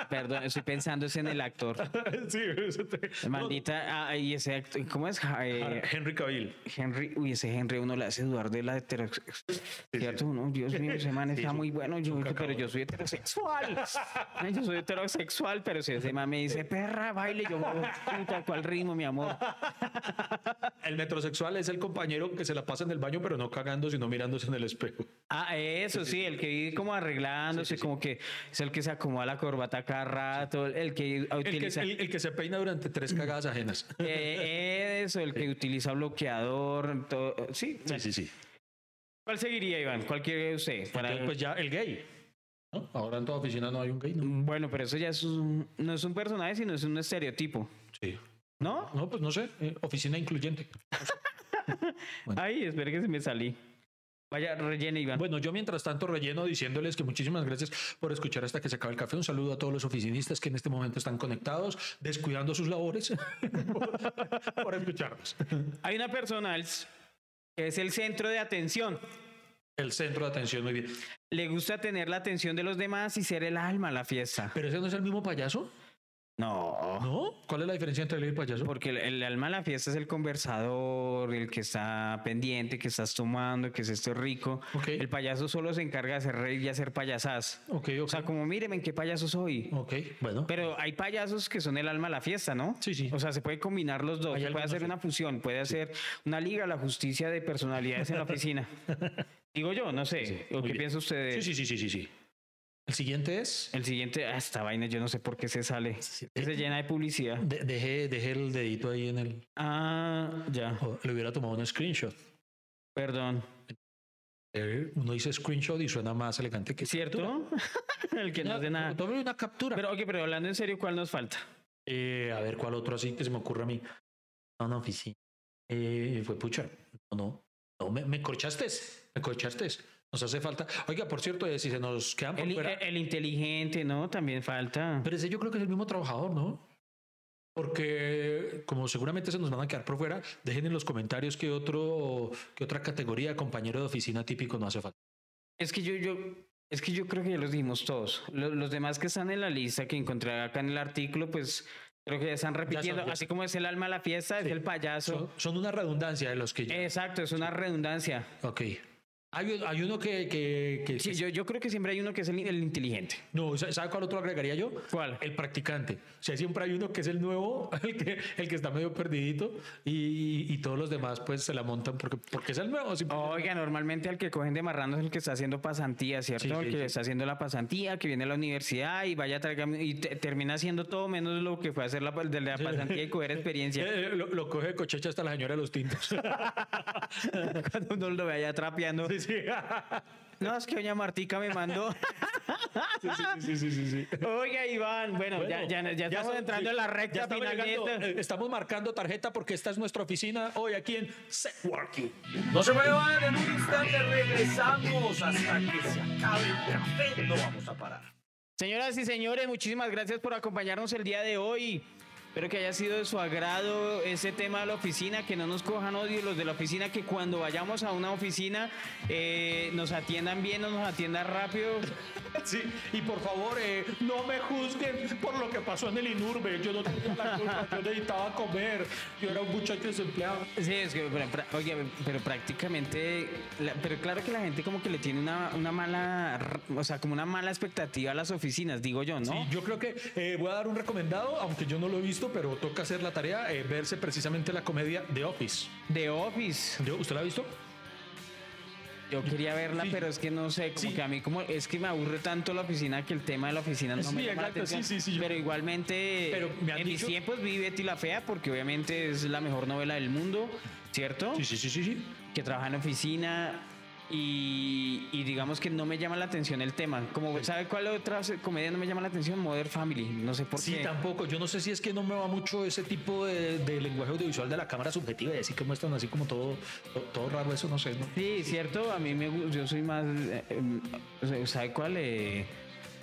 Perdón, estoy pensando es en el actor. sí, eso te- Maldita, ah, y ese actor, ¿cómo es? Eh, Henry Cavill. Henry, uy, ese Henry uno le hace dudar de la heterosexualidad. ¿Cierto? Dios mío, ese man está muy bueno, yo, pero yo soy heterosexual. Yo soy heterosexual, pero si ese man me dice, perra, baile, yo, puta, ¿cuál ritmo, mi amor? El metrosexual es el compañero que se la pasa en el baño, pero no cagando, sino mirándose en el espejo. Ah, eso sí, el que vive como arreglándose, como que es el que se acomoda la corbata cada rato, el que El que, utiliza... el- el que se peina durante tres cagadas ajenas. eh, eso, el que utiliza bloqueador, todo, sí. Sí, sí, sí. ¿Cuál seguiría, Iván? ¿Cuál quiere usted? Para- Entonces, pues ya el gay. ¿no? Ahora en toda oficina no hay un gay, ¿no? Bueno, pero eso ya es un- no es un personaje, sino es un estereotipo, Sí. ¿no? No, pues no sé. eh, oficina incluyente. Bueno. Ay, espere que se me salí. Vaya, rellene, Iván. Bueno, yo mientras tanto relleno diciéndoles que muchísimas gracias por escuchar hasta que se acabe el café. Un saludo a todos los oficinistas que en este momento están conectados, descuidando sus labores por, por escucharnos. Hay una persona que es el centro de atención. El centro de atención, muy bien. Le gusta tener la atención de los demás y ser el alma a la fiesta. ¿Pero ese no es el mismo payaso? No. ¿No? ¿Cuál es la diferencia entre él y el payaso? Porque el, el alma a la fiesta es el conversador, el que está pendiente, que estás tomando, que es esto rico. Ok. El payaso solo se encarga de hacer reír y hacer payasas. Ok, ok. O sea, como míreme en qué payaso soy. ok, bueno. Pero hay payasos que son el alma a la fiesta, ¿no? Sí, sí. O sea, se puede combinar los dos. Se puede hacer una fusión, puede hacer una liga a la justicia de personalidades en la oficina. Digo yo, no sé. ¿O Muy qué bien. piensa usted? de- sí, sí, sí, sí, sí. El siguiente es. El siguiente, ah, esta vaina, yo no sé por qué se sale. Sí. Se llena de publicidad. De- dejé, dejé el dedito ahí en el. Ah, ya. le hubiera tomado un screenshot. Perdón. Eh, Uno dice screenshot y suena más elegante que ¿Cierto? el que no hace nada. Tome una captura. Pero, ok, pero hablando en serio, ¿cuál nos falta? Eh, a ver, ¿cuál otro así que se me ocurre a mí? No, no, sí. Eh, fue pucha. No, no. No, me, me corchaste. Me corchaste. Nos hace falta. Oiga, por cierto, eh, si se nos quedan por El, fuera. el inteligente, ¿no? También falta. Pero ese yo creo que es el mismo trabajador, ¿no? Porque como seguramente se nos van a quedar por fuera, dejen en los comentarios qué otro, qué otra categoría compañero de oficina típico no hace falta. Es que yo, yo, es que yo creo que ya los dijimos todos. Lo- Los, demás que están en la lista que encontré acá en el artículo, pues creo que ya están repitiendo. ya Así son. como es el alma de la fiesta, Sí. es el payaso. Son, son una redundancia de los que ya. Exacto, es una redundancia. Ok. Hay, hay uno que, que, que- Sí, que- yo, yo creo que siempre hay uno que es el, el inteligente. No, ¿sabe cuál otro agregaría yo? ¿Cuál? El practicante. O sea, siempre hay uno que es el nuevo, el que, el que está medio perdidito y, y todos los demás pues se la montan porque, porque es el nuevo. Oiga, normalmente al que cogen de marrano es el que está haciendo pasantía, ¿cierto? Sí, sí, el que está haciendo la pasantía, que viene a la universidad y vaya a traer, y te- termina haciendo todo menos lo que fue hacer la, de la pasantía y coger experiencia. Eh, lo, lo coge de cochecha hasta la señora de los tintos. Cuando uno lo vaya trapeando. Sí, sí. No, es que doña Martica me mandó. sí, sí, sí, sí, sí. Oiga, Iván, bueno, ya, ya, ya estamos entrando sí, en la recta estamos final eh, Estamos marcando tarjeta porque esta es nuestra oficina hoy aquí en Setworking. No se muevan, en un instante regresamos hasta que se acabe el café. No vamos a parar. Señoras y señores, muchísimas gracias por acompañarnos el día de hoy. Espero que haya sido de su agrado ese tema de la oficina, que no nos cojan odio los de la oficina, que cuando vayamos a una oficina eh, nos atiendan bien, o nos atiendan rápido. Sí, y por favor, eh, no me juzguen por lo que pasó en el Inurbe. Yo no tengo la culpa, yo necesitaba comer. Yo era un muchacho desempleado. Sí, es que, oye, pero prácticamente, pero claro que la gente como que le tiene una, una mala, o sea, como una mala expectativa a las oficinas, digo yo, ¿no? Sí, yo creo que eh, voy a dar un recomendado, aunque yo no lo he visto, pero toca hacer la tarea, eh, verse precisamente la comedia The Office. De Office. ¿Yo- ¿Usted la ha visto? Yo quería verla, Sí. pero es que no sé, como Sí. que a mí como es que me aburre tanto la oficina que el tema de la oficina no Sí, me llama la exacto, sí, atención. sí, sí, yo- Pero igualmente, Pero me han en mis tiempos vi Betty la Fea porque obviamente es la mejor novela del mundo, ¿cierto? Sí, sí, sí, sí. sí. Que trabaja en oficina y, y digamos que no me llama la atención el tema. Como, ¿sabe cuál otra comedia no me llama la atención? Modern Family. No sé por Sí, qué. tampoco. Yo no sé si es que no me va mucho ese tipo de, de lenguaje audiovisual de la cámara subjetiva, y así que muestran así como todo, todo, todo raro, eso no sé, ¿no? Sí, cierto. A mí me gu- yo soy más. eh, eh, ¿Sabe cuál? Eh,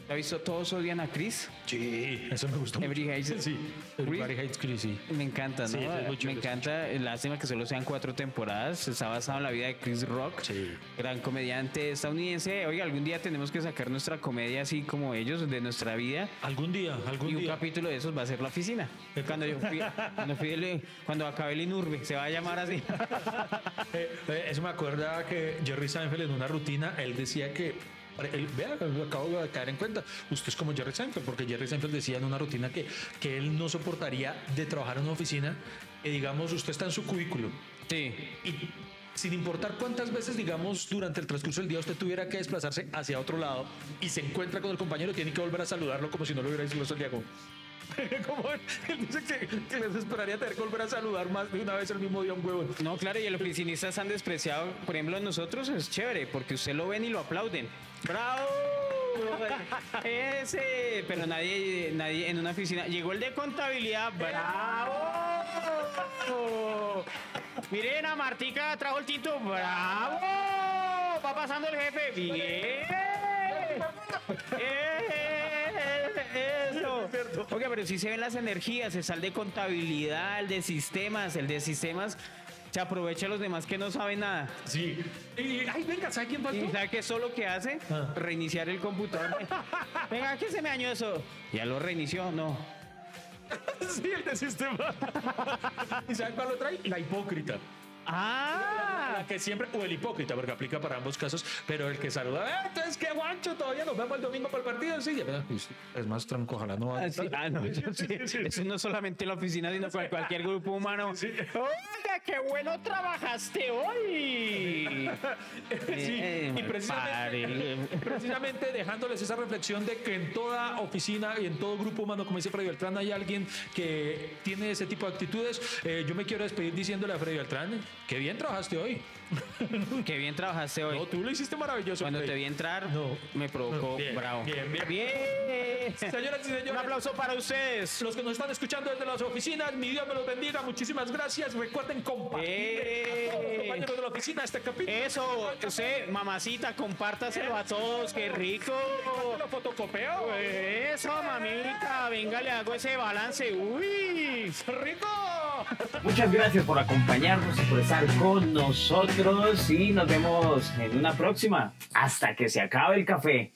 ¿Ha visto Todos odian a Chris? Sí, eso me gustó Every mucho. hates- Sí, Everybody hates Chris, sí. Me encanta, ¿no? Sí, es muy me es encanta. Lástima que solo sean cuatro temporadas. Está basado en la vida de Chris Rock. Sí. Gran comediante estadounidense. Oiga, algún día tenemos que sacar nuestra comedia así como ellos, de nuestra vida. Algún día, algún Y un día. capítulo de esos va a ser la oficina. Cuando yo fui, cuando, fui el- cuando acabe el Inurbe, se va a llamar así. Eh, eh, eso me acuerda que Jerry Seinfeld en una rutina, él decía que, él, vea, lo acabo de caer en cuenta, usted es como Jerry Seinfeld, porque Jerry Seinfeld decía en una rutina que, que él no soportaría de trabajar en una oficina, que digamos, usted está en su cubículo Sí. y sin importar cuántas veces, digamos, durante el transcurso del día usted tuviera que desplazarse hacia otro lado y se encuentra con el compañero, tiene que volver a saludarlo como si no lo hubiera visto el día. Como, él dice que, que les esperaría tener que volver a saludar más de una vez el mismo día un huevo. No, claro, y el oficinista es tan despreciado. Por ejemplo, nosotros es chévere, porque usted lo ven y lo aplauden. ¡Bravo! Ese, pero nadie, nadie en una oficina. Llegó el de contabilidad. ¡Bravo! Miren, a Martica trajo el tinto. ¡Bravo! Va pasando el jefe. ¡Bien! ¡Eh! Oiga, pero si se ven las energías, está el de contabilidad, el de sistemas, el de sistemas se aprovecha a los demás que no saben nada. Sí. Y, ay, venga, ¿sabe quién faltó? ¿Y sabe qué es lo que hace? Ah. Reiniciar el computador. Venga, ¿qué se me dañó eso? Ya lo reinició, no. Sí, el de sistema. ¿Y sabe cuál lo trae? La hipócrita. Ah, La que siempre, o el hipócrita, porque aplica para ambos casos, pero el que saluda, "Eh, entonces qué guancho, todavía nos vemos el domingo para el partido, sí, ya, es más tranco, ojalá no. Ah, sí, ah, no, eso sí. Eso no solamente en la oficina, sino con cualquier grupo humano. Oiga, qué bueno trabajaste hoy. Sí, Eh, y precisamente dejándoles esa reflexión de que en toda oficina y en todo grupo humano, como dice Freddy Beltrán, hay alguien que tiene ese tipo de actitudes. Eh, yo me quiero despedir diciéndole a Freddy Beltrán, qué bien trabajaste hoy. Qué bien trabajaste hoy. No, tú lo hiciste maravilloso. Cuando Freddy. te vi entrar, No. me provocó Bien, bravo. bien, bien. Bien. Señoras y señores, Un aplauso para ustedes. Los que nos están escuchando desde las oficinas, mi Dios me los bendiga. Muchísimas gracias. Recuerden compartir Eh. a todos los compañeros de la oficina este capítulo. Eso, usted, mamacita, compártaselo a todos, qué rico. lo fotocopeo. Eso, mamita, venga, le hago ese balance. Uy, ¡Rico! Muchas gracias por acompañarnos y por estar con y nos vemos en una próxima. Hasta que se acabe el café.